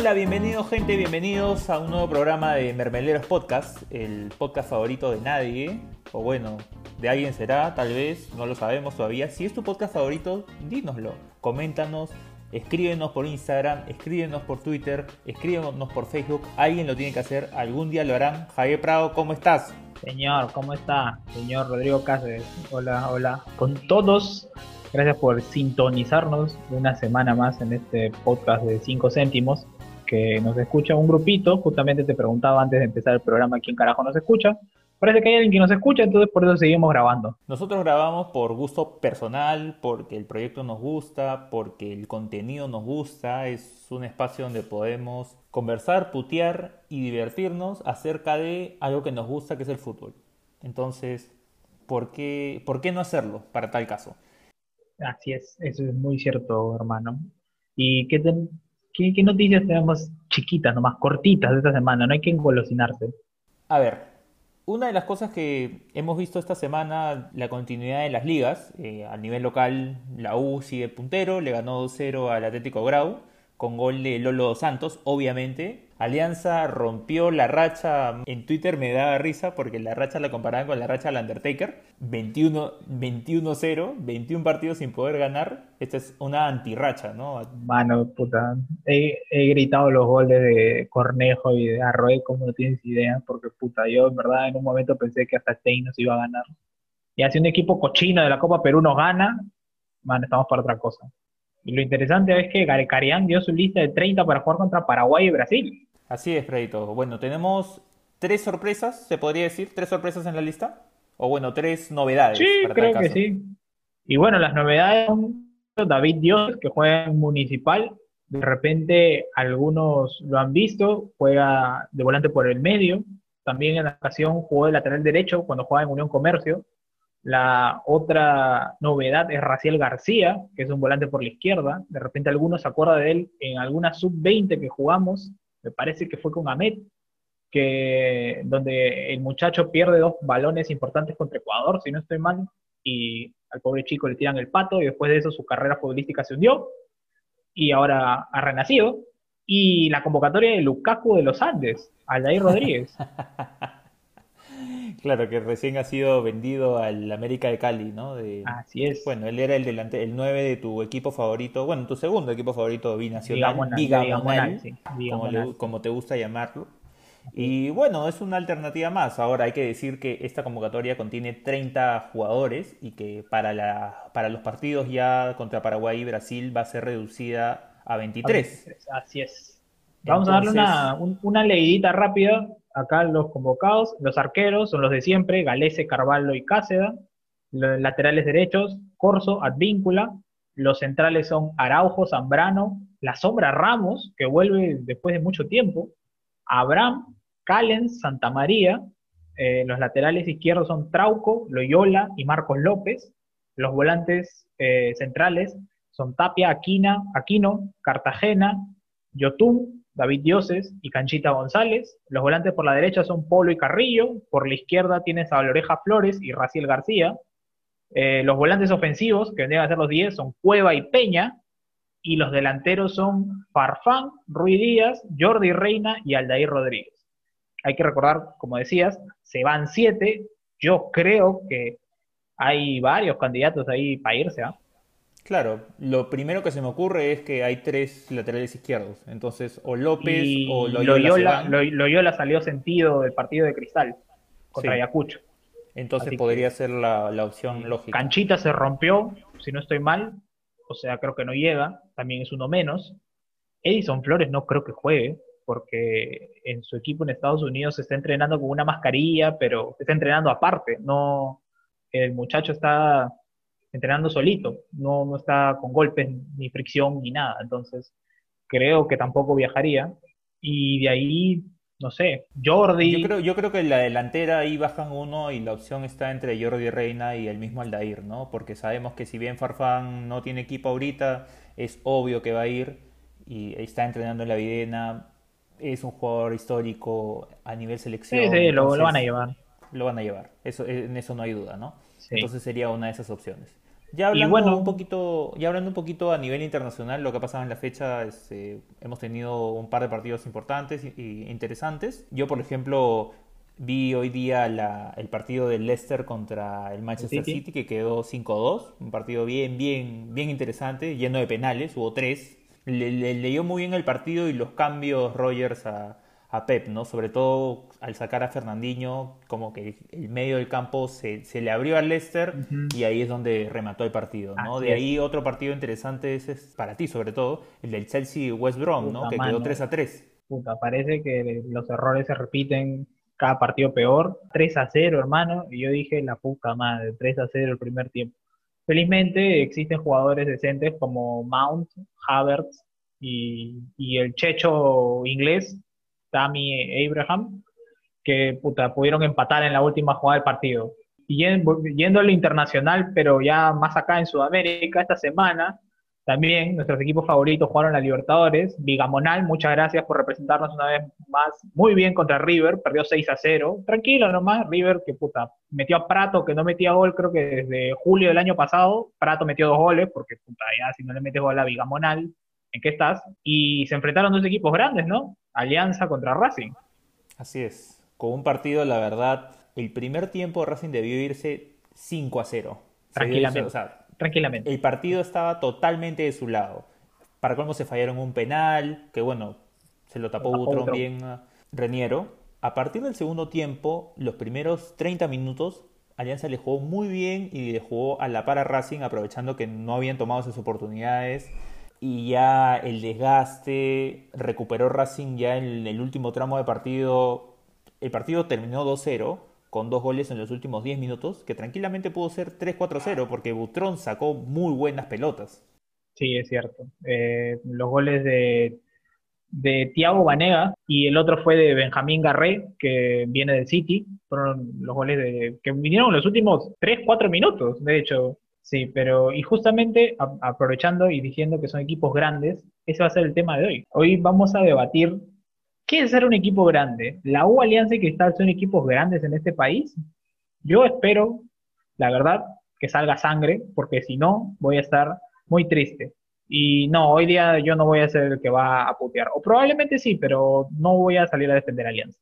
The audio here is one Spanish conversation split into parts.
Hola, bienvenidos gente, bienvenidos a un nuevo programa de Mermeleros Podcast, el podcast favorito de nadie, o bueno, de alguien será, tal vez, no lo sabemos todavía. Si es tu podcast favorito, dínoslo, coméntanos, escríbenos por Instagram, escríbenos por Twitter, escríbenos por Facebook, alguien lo tiene que hacer, algún día lo harán. Javier Prado, ¿cómo estás? Señor, ¿cómo está? Señor Rodrigo Cáceres, hola, hola. Con todos, gracias por sintonizarnos una semana más en este podcast de 5 céntimos que nos escucha un grupito, justamente te preguntaba antes de empezar el programa quién carajo nos escucha. Parece que hay alguien que nos escucha, entonces por eso seguimos grabando. Nosotros grabamos por gusto personal, porque el proyecto nos gusta, porque el contenido nos gusta, es un espacio donde podemos conversar, putear y divertirnos acerca de algo que nos gusta, que es el fútbol. Entonces, ¿por qué, ¿por qué no hacerlo para tal caso? Así es, eso es muy cierto, hermano. ¿Y qué, ¿Qué, noticias tenemos chiquitas, nomás cortitas de esta semana? No hay que engolosinarse. A ver, una de las cosas que hemos visto esta semana, la continuidad de las ligas. Eh, a nivel local, la U sigue puntero, le ganó 2-0 al Atlético Grau, con gol de Lolo Santos, obviamente. Alianza rompió la racha. En Twitter me daba risa porque la racha la comparaban con la racha del Undertaker. 21-0, 21 partidos sin poder ganar. Esta es una antirracha, ¿no? Mano, puta. He, gritado los goles de Cornejo y de Arroyo como no tienes idea. Porque, puta, yo en verdad en un momento pensé que hasta Stein nos iba a ganar. Y así un equipo cochino de la Copa Perú nos gana, man, estamos para otra cosa. Y lo interesante es que Carián dio su lista de 30 para jugar contra Paraguay y Brasil. Así es, Fredito. Bueno, tenemos tres sorpresas, se podría decir, tres sorpresas en la lista. O bueno, tres novedades. Sí, creo que sí. Y bueno, las novedades son David Dios, que juega en Municipal. De repente algunos lo han visto, juega de volante por el medio. También en la ocasión jugó de lateral derecho cuando jugaba en Unión Comercio. La otra novedad es Raciel García, que es un volante por la izquierda. De repente algunos se acuerdan de él en alguna sub-20 que jugamos me parece que fue con Ahmed, que, donde el muchacho pierde dos balones importantes contra Ecuador, si no estoy mal, y al pobre chico le tiran el pato, y después de eso su carrera futbolística se hundió, y ahora ha renacido. Y la convocatoria de Lukaku de los Andes, Aldair Rodríguez. Claro, que recién ha sido vendido al América de Cali, ¿no? Así es. Bueno, él era el delante, el 9 de tu equipo favorito, bueno, tu segundo equipo favorito binacional, bigamonal, como, como, te gusta llamarlo. Y bueno, es una alternativa más. Ahora hay que decir que esta convocatoria contiene 30 jugadores y que para, la, para los partidos ya contra Paraguay y Brasil va a ser reducida a 23. Así es. Vamos a darle una, una leidita rápida acá los convocados, los arqueros son los de siempre, Galese, Carvalho y Cáceda, los laterales derechos, Corso, Advíncula, los centrales son Araujo, Zambrano, la sombra Ramos, que vuelve después de mucho tiempo, Abraham, Callens, Santa María, eh, los laterales izquierdos son Trauco, Loyola y Marcos López, los volantes eh, centrales son Tapia, Aquina, Aquino, Cartagena, Yotun, David Dioses y Canchita González. Los volantes por la derecha son Polo y Carrillo. Por la izquierda tienes a Loreja Flores y Raciel García. Eh, los volantes ofensivos, que vendrían a ser los 10, son Cueva y Peña. Y los delanteros son Farfán, Rui Díaz, Jordi Reina y Aldair Rodríguez. Hay que recordar, como decías, se van siete. Yo creo que hay varios candidatos ahí para irse. ¿ah? Claro, lo primero que se me ocurre es que hay tres laterales izquierdos. Entonces, o López o Loyola. Loyola, salió sentido del partido de Cristal contra Ayacucho. Entonces podría ser la, opción lógica. Canchita se rompió, si no estoy mal. O sea, creo que no llega. También es uno menos. Edison Flores no creo que juegue, porque en su equipo en Estados Unidos se está entrenando con una mascarilla, pero está entrenando aparte. No, el muchacho está entrenando solito, no, no está con golpes ni fricción ni nada. Entonces, creo que tampoco viajaría. Y de ahí, no sé, Jordi. Yo creo, yo creo que en la delantera ahí bajan uno y la opción está entre Jordi Reina y el mismo Aldair, ¿no? Porque sabemos que si bien Farfán no tiene equipo ahorita, es obvio que va a ir y está entrenando en la Videna. Es un jugador histórico a nivel selección. Sí, sí, lo, van a llevar. Lo van a llevar, eso, en eso no hay duda, ¿no? Entonces sería una de esas opciones. Ya hablando, un poquito, ya hablando un poquito a nivel internacional, lo que ha pasado en la fecha, es, eh, hemos tenido un par de partidos importantes e interesantes. Yo, por ejemplo, vi hoy día el partido del Leicester contra el Manchester City, que quedó 5-2, un partido bien, bien, bien interesante, lleno de penales, hubo tres. Le, leyó muy bien el partido y los cambios Rogers a, a Pep, ¿no? Sobre todo al sacar a Fernandinho, como que el medio del campo se, se le abrió al Leicester y ahí es donde remató el partido, ¿no? de ahí otro partido interesante es, para ti, sobre todo, el del Chelsea-West Brom, ¿no? Que quedó 3 a 3. Puta, parece que los errores se repiten cada partido peor. 3 a 0, hermano, y yo dije, la puta madre, 3 a 0 el primer tiempo. Felizmente existen jugadores decentes como Mount, Havertz y, y el checho inglés, Tammy Abraham, que pudieron empatar en la última jugada del partido. Yendo al internacional, pero ya más acá en Sudamérica, esta semana, también nuestros equipos favoritos jugaron la Libertadores. Vigamonal, muchas gracias por representarnos una vez más muy bien contra River, perdió 6 a 0. Tranquilo nomás, River que puta, metió a Prato que no metía gol creo que desde julio del año pasado. Prato metió dos goles porque puta, ya si no le metes gol a Vigamonal, ¿en qué estás? Y se enfrentaron dos equipos grandes, ¿no? Alianza contra Racing. Así es con un partido, la verdad, el primer tiempo Racing debió irse 5 a 0. Tranquilamente. Tranquilamente. El partido estaba totalmente de su lado. Para cómo se fallaron un penal, que bueno, se lo tapó, Butrón bien Reniero. A partir del segundo tiempo, los primeros 30 minutos, Alianza le jugó muy bien y le jugó a la para Racing, aprovechando que no habían tomado esas oportunidades. Y ya el desgaste, recuperó Racing ya en el último tramo de partido el partido terminó 2-0 con dos goles en los últimos 10 minutos, que tranquilamente pudo ser 3-4-0 porque Butrón sacó muy buenas pelotas. Sí, es cierto. Eh, los goles de, de Thiago Banega y el otro fue de Benjamín Garré, que viene del City. Fueron los goles de, que vinieron en los últimos 3-4 minutos, de hecho. Sí, pero y justamente aprovechando y diciendo que son equipos grandes, ese va a ser el tema de hoy. Hoy vamos a debatir ¿Qué es ser un equipo grande? ¿La U Alianza y Cristal son equipos grandes en este país? Yo espero, la verdad, que salga sangre, porque si no, voy a estar muy triste. Y no, hoy día yo no voy a ser el que va a putear. O probablemente sí, pero no voy a salir a defender Alianza.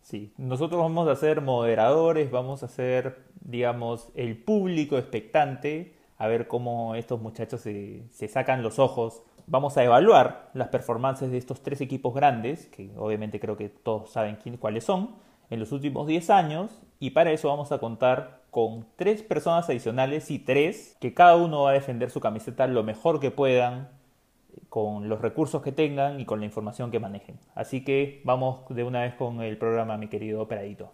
Sí, nosotros vamos a ser moderadores, vamos a ser, digamos, el público expectante, a ver cómo estos muchachos se, se sacan los ojos vamos a evaluar las performances de estos tres equipos grandes, que obviamente creo que todos saben quién, cuáles son, en los últimos 10 años, y para eso vamos a contar con tres personas adicionales y tres que cada uno va a defender su camiseta lo mejor que puedan, con los recursos que tengan y con la información que manejen. Así que vamos de una vez con el programa, mi querido operadito.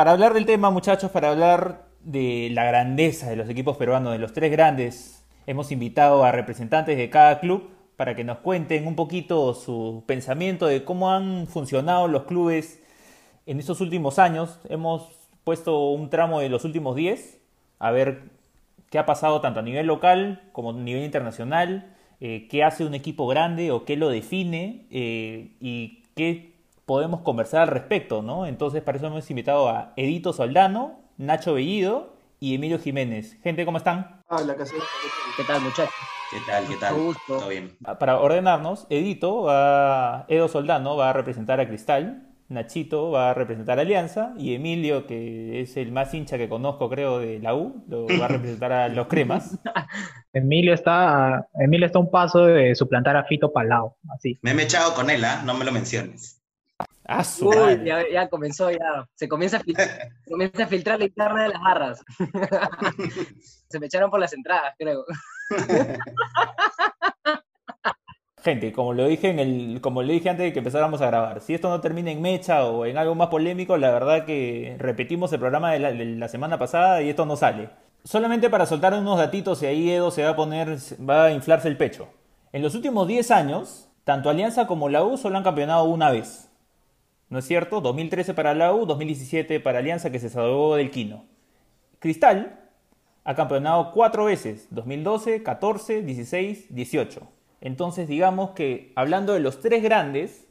Para hablar del tema, muchachos, para hablar de la grandeza de los equipos peruanos, de los tres grandes, hemos invitado a representantes de cada club para que nos cuenten un poquito su pensamiento de cómo han funcionado los clubes en estos últimos años. Hemos puesto un tramo de los últimos 10, a ver qué ha pasado tanto a nivel local como a nivel internacional, eh, qué hace un equipo grande o qué lo define eh, y qué podemos conversar al respecto, ¿no? Entonces, para eso hemos invitado a Edito Soldano, Nacho Bellido y Emilio Jiménez. Gente, ¿cómo están? Hola, ¿qué tal, muchachos? ¿Qué tal, qué tal? Todo bien. Ah, para ordenarnos, Edito va, Edo Soldano va a representar a Cristal, Nachito va a representar a Alianza y Emilio, que es el más hincha que conozco, creo, de la U, lo va a representar a los Cremas. Emilio está, Emilio está a un paso de suplantar a Fito Palau, así. Me he echado con él, ¿ah? No me lo menciones. Ah, Uy, ya, comenzó, ya. Se comienza a, filtrar, comienza a filtrar la interna de las barras. Se me echaron por las entradas, creo. Gente, como lo dije en el, como le dije antes de que empezáramos a grabar, si esto no termina en mecha o en algo más polémico, la verdad que repetimos el programa de la, semana pasada y esto no sale. Solamente para soltar unos datitos y ahí Edo se va a poner, va a inflarse el pecho. En los últimos 10 años, tanto Alianza como la U solo han campeonado una vez. ¿No es cierto? 2013 para la U, 2017 para Alianza que se salvó del Quino. Cristal ha campeonado cuatro veces, 2012, 14, 16, 18. Entonces digamos que hablando de los tres grandes,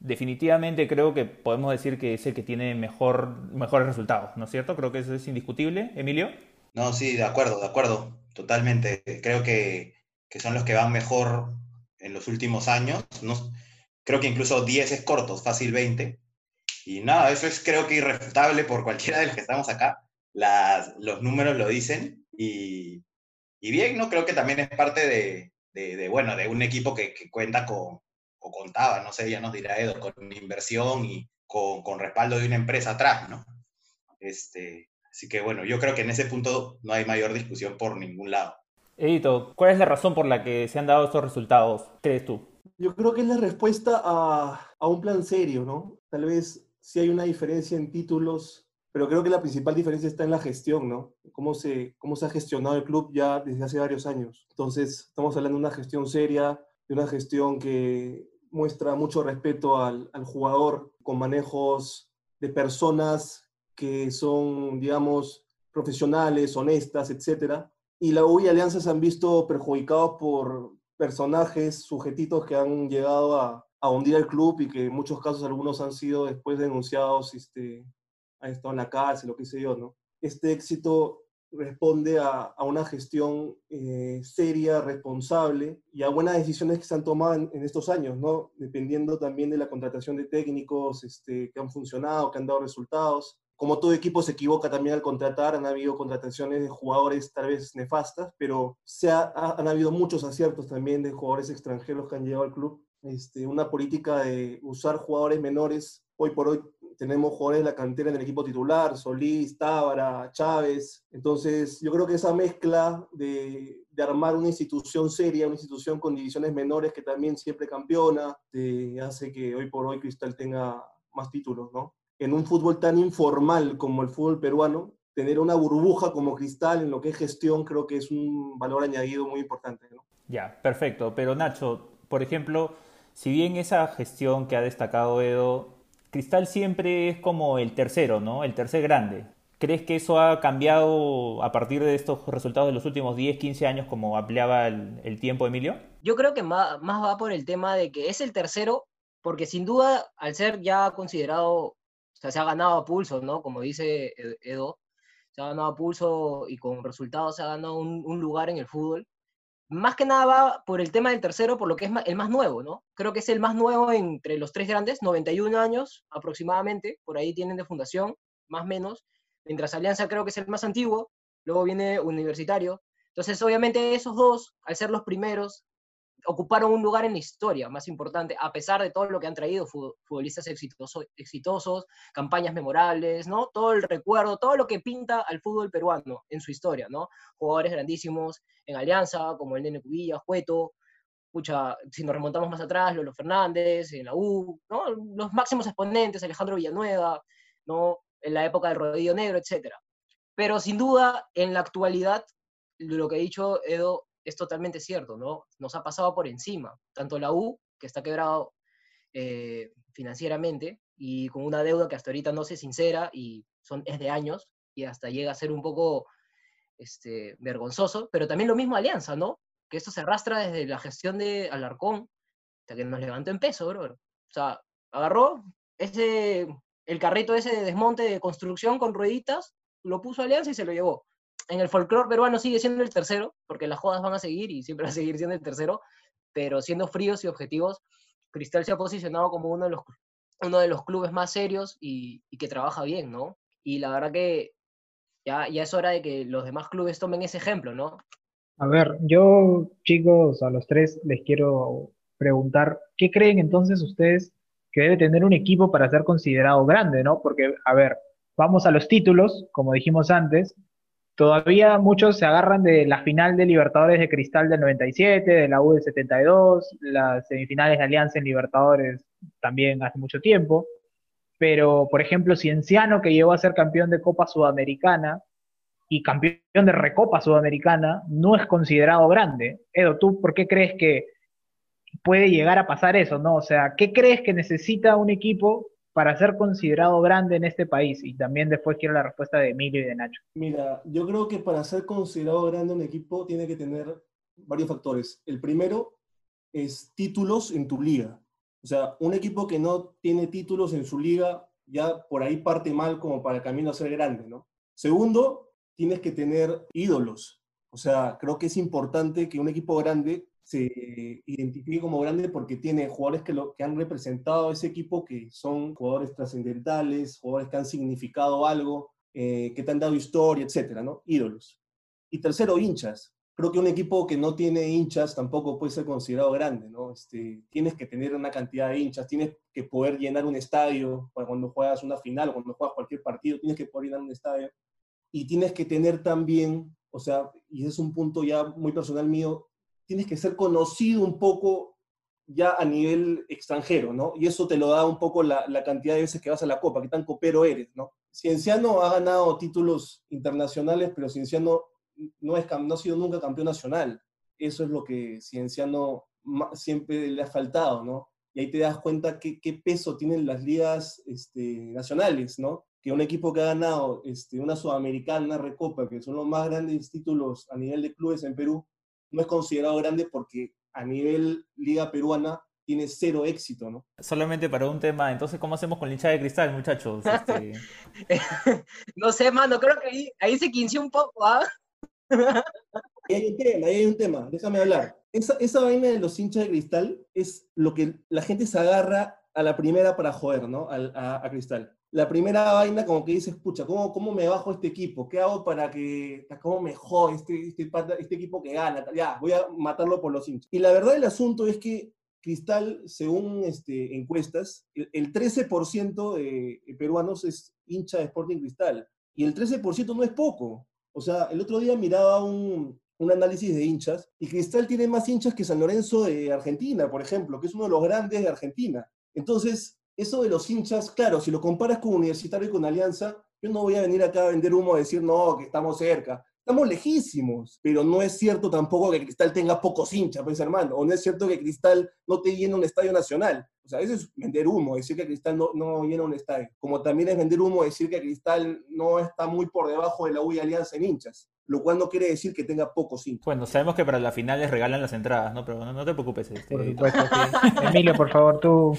definitivamente creo que podemos decir que es el que tiene mejor, mejores resultados, ¿no es cierto? Creo que eso es indiscutible. Emilio. No, sí, de acuerdo, de acuerdo, totalmente. Creo que, son los que van mejor en los últimos años. No, creo que incluso 10 es cortos, fácil 20. Y nada, eso es creo que irrefutable por cualquiera de los que estamos acá. Los números lo dicen y, bien, ¿no? Creo que también es parte de, bueno, de un equipo que, cuenta con, o contaba, no sé, ya nos dirá Edo, con inversión y con, con, respaldo de una empresa atrás, ¿no? Este, así que bueno, yo creo que en ese punto no hay mayor discusión por ningún lado. Edito, ¿cuál es la razón por la que se han dado estos resultados, crees tú? Yo creo que es la respuesta a, a un plan serio, ¿no? Tal vez sí hay una diferencia en títulos pero creo que la principal diferencia está en la gestión, ¿no? Cómo se, cómo se ha gestionado el club ya desde hace varios años. Entonces, estamos hablando de una gestión seria, de una gestión que muestra mucho respeto al, al jugador, con manejos de personas que son, digamos, profesionales, honestas, etc. Y la U y Alianza se han visto perjudicados por personajes, sujetitos que han llegado a, a hundir el club y que en muchos casos algunos han sido después denunciados este, ha estado en la cárcel, lo que sé yo, ¿no? Este éxito responde a, a una gestión eh, seria, responsable y a buenas decisiones que se han tomado en, estos años, ¿no? Dependiendo también de la contratación de técnicos este, que han funcionado, que han dado resultados. Como todo equipo se equivoca también al contratar, han habido contrataciones de jugadores tal vez nefastas, pero se ha, han habido muchos aciertos también de jugadores extranjeros que han llegado al club. Este, una política de usar jugadores menores hoy por hoy tenemos jugadores de la cantera en el equipo titular, Solís, Tábara, Chávez. Entonces, yo creo que esa mezcla de, de, armar una institución seria, una institución con divisiones menores que también siempre campeona, hace que hoy por hoy Cristal tenga más títulos, ¿no? En un fútbol tan informal como el fútbol peruano, tener una burbuja como Cristal en lo que es gestión creo que es un valor añadido muy importante, ¿no? Ya, perfecto. Pero Nacho, por ejemplo, si bien esa gestión que ha destacado Edo Cristal siempre es como el tercero, ¿no? El tercer grande. ¿Crees que eso ha cambiado a partir de estos resultados de los últimos 10, 15 años como ampliaba el, tiempo, Emilio? Yo creo que más, va por el tema de que es el tercero, porque sin duda, al ser ya considerado, sea, se ha ganado a pulso, ¿no? Como dice Edo, se ha ganado a pulso y con resultados se ha ganado un lugar en el fútbol más que nada va por el tema del tercero, por lo que es el más nuevo, ¿no? Creo que es el más nuevo entre los tres grandes, 91 años aproximadamente, por ahí tienen de fundación, más o menos, mientras Alianza creo que es el más antiguo, luego viene Universitario. Entonces, obviamente esos dos, al ser los primeros, ocuparon un lugar en la historia más importante, a pesar de todo lo que han traído futbolistas exitosos, campañas memorables, ¿no? Todo el recuerdo, todo lo que pinta al fútbol peruano en su historia, ¿no? Jugadores grandísimos en Alianza, como el Nene Cubilla, Cueto, pucha, si nos remontamos más atrás, Lolo Fernández, en la U, ¿no? Los máximos exponentes, Alejandro Villanueva, ¿no? En la época del Rodillo Negro, etc. Pero sin duda, en la actualidad, lo que ha dicho Edo es totalmente cierto, ¿no? Nos ha pasado por encima, tanto la U, que está quebrado eh, financieramente y con una deuda que hasta ahorita no se sincera y son, es de años y hasta llega a ser un poco este, vergonzoso, pero también lo mismo Alianza, ¿no? Que esto se arrastra desde la gestión de Alarcón hasta que nos levantó en peso, bro. O sea, agarró ese, el carrito ese de desmonte de construcción con rueditas, lo puso Alianza y se lo llevó en el folclore peruano sigue siendo el tercero, porque las jodas van a seguir y siempre va a seguir siendo el tercero, pero siendo fríos y objetivos, Cristal se ha posicionado como uno de los, uno de los clubes más serios y, que trabaja bien, ¿no? Y la verdad que ya, ya es hora de que los demás clubes tomen ese ejemplo, ¿no? A ver, yo, chicos, a los tres les quiero preguntar, ¿qué creen entonces ustedes que debe tener un equipo para ser considerado grande, ¿no? Porque, a ver, vamos a los títulos, como dijimos antes, Todavía muchos se agarran de la final de Libertadores de Cristal del 97, de la U del 72, las semifinales de Alianza en Libertadores también hace mucho tiempo. Pero, por ejemplo, Cienciano, que llegó a ser campeón de Copa Sudamericana y campeón de Recopa Sudamericana, no es considerado grande. Edo, ¿tú por qué crees que puede llegar a pasar eso? ¿no? O sea, ¿qué crees que necesita un equipo para ser considerado grande en este país? Y también después quiero la respuesta de Emilio y de Nacho. Mira, yo creo que para ser considerado grande un equipo tiene que tener varios factores. El primero es títulos en tu liga. O sea, un equipo que no tiene títulos en su liga, ya por ahí parte mal como para el camino a ser grande, ¿no? Segundo, tienes que tener ídolos. O sea, creo que es importante que un equipo grande se identifique como grande porque tiene jugadores que, lo, que han representado ese equipo, que son jugadores trascendentales, jugadores que han significado algo, eh, que te han dado historia, etcétera, ¿no? Ídolos. Y tercero, hinchas. Creo que un equipo que no tiene hinchas tampoco puede ser considerado grande, ¿no? Este, tienes que tener una cantidad de hinchas, tienes que poder llenar un estadio cuando juegas una final cuando juegas cualquier partido, tienes que poder llenar un estadio. Y tienes que tener también, o sea, y es un punto ya muy personal mío, tienes que ser conocido un poco ya a nivel extranjero, ¿no? Y eso te lo da un poco la, cantidad de veces que vas a la Copa, qué tan copero eres, ¿no? Cienciano ha ganado títulos internacionales, pero Cienciano no, no ha sido nunca campeón nacional. Eso es lo que Cienciano siempre le ha faltado, ¿no? Y ahí te das cuenta qué, qué peso tienen las ligas este, nacionales, ¿no? Que un equipo que ha ganado este, una Sudamericana, una Recopa, que son los más grandes títulos a nivel de clubes en Perú, no es considerado grande porque a nivel liga peruana tiene cero éxito, ¿no? Solamente para un tema, entonces, ¿cómo hacemos con la hincha de cristal, muchachos? Este... no sé, mano, creo que ahí, ahí se quinció un poco, ¿ah? Ahí hay un tema, ahí hay un tema, déjame hablar. Esa, esa vaina de los hinchas de cristal es lo que la gente se agarra a la primera para joder, ¿no? A, a, Cristal. La primera vaina como que dices, pucha, ¿cómo, ¿cómo me bajo este equipo? ¿Qué hago para que, cómo me jode este, este, este equipo que gana? Ya, voy a matarlo por los hinchas. Y la verdad del asunto es que Cristal, según este, encuestas, el, 13% de peruanos es hincha de Sporting Cristal. Y el 13% no es poco. O sea, el otro día miraba un, un análisis de hinchas y Cristal tiene más hinchas que San Lorenzo de Argentina, por ejemplo, que es uno de los grandes de Argentina. Entonces, eso de los hinchas, claro, si lo comparas con Universitario y con Alianza, yo no voy a venir acá a vender humo a decir, no, que estamos cerca. Estamos lejísimos, pero no es cierto tampoco que Cristal tenga pocos hinchas, pues hermano, o no es cierto que Cristal no te llena un estadio nacional. O sea, eso es vender humo, decir que Cristal no, no llena un estadio. Como también es vender humo decir que Cristal no está muy por debajo de la U y Alianza en hinchas lo cual no quiere decir que tenga pocos hinchas. Bueno, sabemos que para las finales regalan las entradas, ¿no? Pero no, te preocupes. Este... Por supuesto, sí. Emilio, por favor, tú.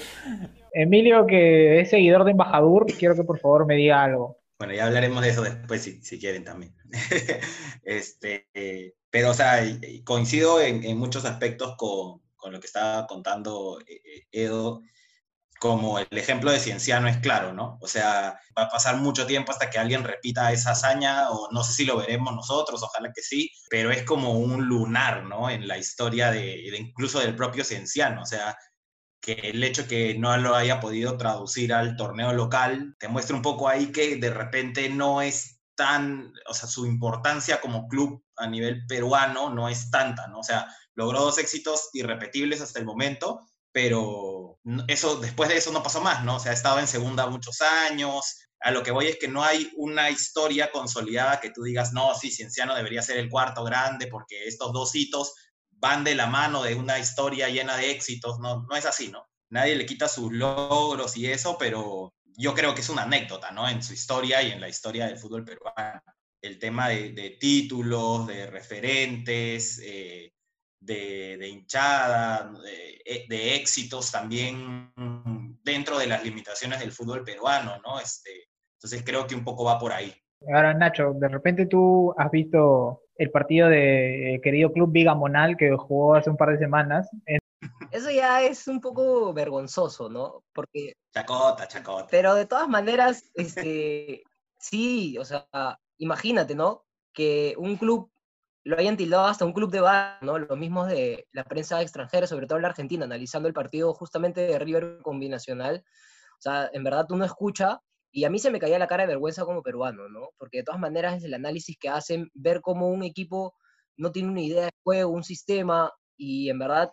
Emilio, que es seguidor de Embajador, quiero que por favor me diga algo. Bueno, ya hablaremos de eso después si, si quieren también. este, pero, o sea, coincido en, en muchos aspectos con, con, lo que estaba contando eh, eh, Edo como el ejemplo de Cienciano es claro, ¿no? O sea, va a pasar mucho tiempo hasta que alguien repita esa hazaña, o no sé si lo veremos nosotros, ojalá que sí, pero es como un lunar, ¿no? En la historia de, incluso del propio Cienciano, o sea, que el hecho que no lo haya podido traducir al torneo local te muestra un poco ahí que de repente no es tan, o sea, su importancia como club a nivel peruano no es tanta, ¿no? O sea, logró dos éxitos irrepetibles hasta el momento, pero eso, después de eso no pasó más, ¿no? O sea, ha estado en segunda muchos años. A lo que voy es que no hay una historia consolidada que tú digas, no, sí, Cienciano debería ser el cuarto grande porque estos dos hitos van de la mano de una historia llena de éxitos. No, no es así, ¿no? Nadie le quita sus logros y eso, pero yo creo que es una anécdota, ¿no? En su historia y en la historia del fútbol peruano. El tema de, títulos, de referentes, eh, de, hinchada, eh, de, éxitos también dentro de las limitaciones del fútbol peruano, ¿no? Este, entonces creo que un poco va por ahí. Ahora, Nacho, de repente tú has visto el partido de querido club Viga Monal que jugó hace un par de semanas. Eso ya es un poco vergonzoso, ¿no? Porque... Chacota, chacota. Pero de todas maneras, este, sí, o sea, imagínate, ¿no? Que un club lo hayan tildado hasta un club de bar, ¿no? Lo mismo de la prensa extranjera, sobre todo la Argentina, analizando el partido justamente de River Combinacional. O sea, en verdad tú no escuchas y a mí se me caía la cara de vergüenza como peruano, ¿no? Porque de todas maneras es el análisis que hacen, ver cómo un equipo no tiene una idea de juego, un sistema, y en verdad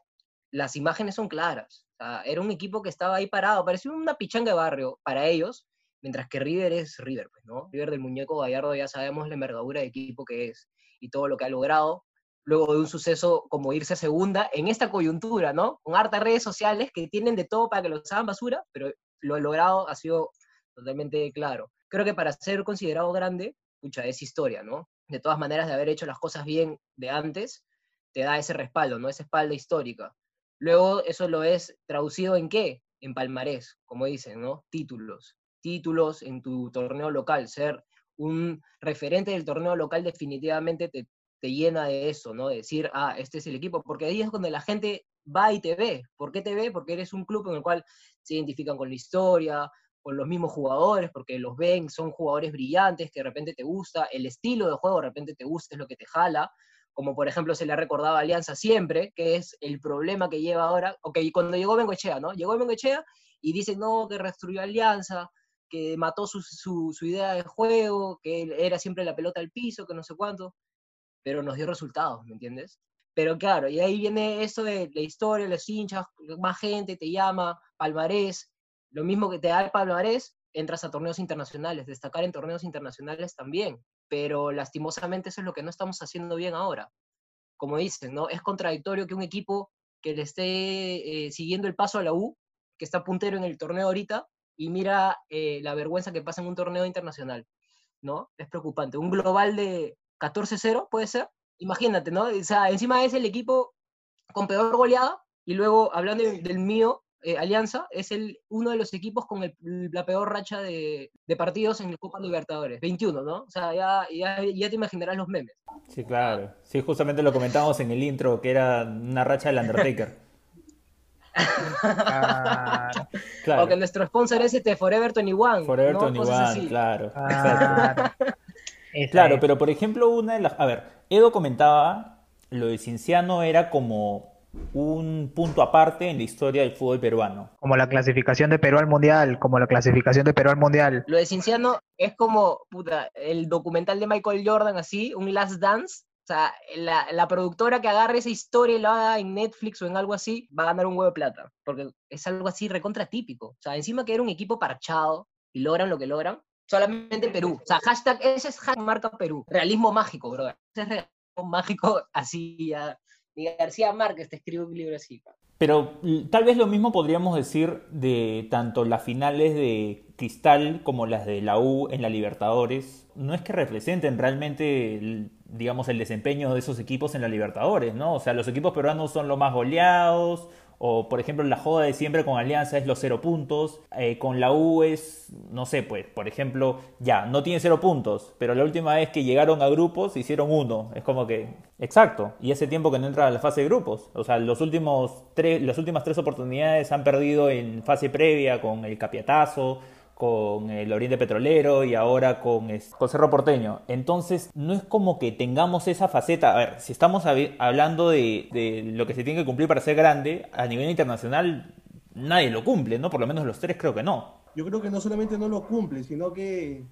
las imágenes son claras. Era un equipo que estaba ahí parado, parecía una pichanga de barrio para ellos, mientras que River es River, pues, ¿no? River del muñeco Gallardo ya sabemos la envergadura de equipo que es y todo lo que ha logrado, luego de un suceso como irse a segunda, en esta coyuntura, ¿no? Con hartas redes sociales que tienen de todo para que los hagan basura, pero lo logrado ha sido totalmente claro. Creo que para ser considerado grande, pucha, es historia, ¿no? De todas maneras, de haber hecho las cosas bien de antes, te da ese respaldo, ¿no? Esa espalda histórica. Luego eso lo es traducido en qué? En palmarés, como dicen, ¿no? Títulos. Títulos en tu torneo local. Ser un referente del torneo local definitivamente te, te llena de eso, ¿no? De decir, ah, este es el equipo, porque ahí es donde la gente va y te ve. ¿Por qué te ve? Porque eres un club en el cual se identifican con la historia, con los mismos jugadores, porque los ven, son jugadores brillantes, que de repente te gusta, el estilo de juego de repente te gusta, es lo que te jala, como por ejemplo se le ha recordado Alianza siempre, que es el problema que lleva ahora, ok, cuando llegó Bengoechea, ¿no? Llegó Bengoechea y dice, no, que restruyó Alianza, que mató su, su, su idea de juego, que era siempre la pelota al piso, que no sé cuánto, pero nos dio resultados, ¿me entiendes? Pero claro, y ahí viene eso de la historia, los hinchas, más gente te llama, palmarés, lo mismo que te da el palmarés, entras a torneos internacionales, destacar en torneos internacionales también, pero lastimosamente eso es lo que no estamos haciendo bien ahora. Como dicen, ¿no? Es contradictorio que un equipo que le esté eh, siguiendo el paso a la U, que está puntero en el torneo ahorita, y mira eh, la vergüenza que pasa en un torneo internacional, ¿no? Es preocupante. Un global de 14-0 puede ser, imagínate, ¿no? O sea, encima es el equipo con peor goleada, y luego, hablando del mío, eh, Alianza es el, uno de los equipos con la peor racha de, partidos en el Copa Libertadores, 21, ¿no? O sea, ya, ya, te imaginarás los memes. Sí, claro. Sí, justamente lo comentamos en el intro, que era una racha del Undertaker. claro. O que nuestro sponsor es este Forever 21. Forever ¿no? 21, claro. Claro, pero por ejemplo, una de las. A ver, Edo comentaba lo de Cinciano era como un punto aparte en la historia del fútbol peruano. Como la clasificación de Perú al Mundial, como la clasificación de Perú al Mundial. Lo de Cinciano es como puta, el documental de Michael Jordan, así, un Last Dance. O sea, la, productora que agarre esa historia y lo haga en Netflix o en algo así, va a ganar un huevo de plata. Porque es algo así recontra típico. O sea, encima que era un equipo parchado y logran lo que logran, solamente Perú. O sea, hashtag, ese es hashtag marca Perú. Realismo mágico, bro. Ese es realismo mágico así ya García Márquez te escribe un libro así. Pero tal vez lo mismo podríamos decir de tanto las finales de Cristal como las de la U en la Libertadores. No es que representen realmente, digamos, el desempeño de esos equipos en la Libertadores, ¿no? O sea, los equipos peruanos son los más goleados, o, por ejemplo, la joda de siempre con Alianza es los cero puntos. Eh, con la U es, no sé, pues, por ejemplo, ya, no tiene cero puntos, pero la última vez que llegaron a grupos hicieron uno. Es como que, exacto. Y hace tiempo que no entra a la fase de grupos. O sea, los últimos tres, las últimas tres oportunidades han perdido en fase previa con el Capiatazo con el Oriente Petrolero y ahora con, con Cerro Porteño. Entonces, no es como que tengamos esa faceta. A ver, si estamos hablando de, lo que se tiene que cumplir para ser grande, a nivel internacional nadie lo cumple, ¿no? Por lo menos los tres creo que no. Yo creo que no solamente no lo cumple, sino que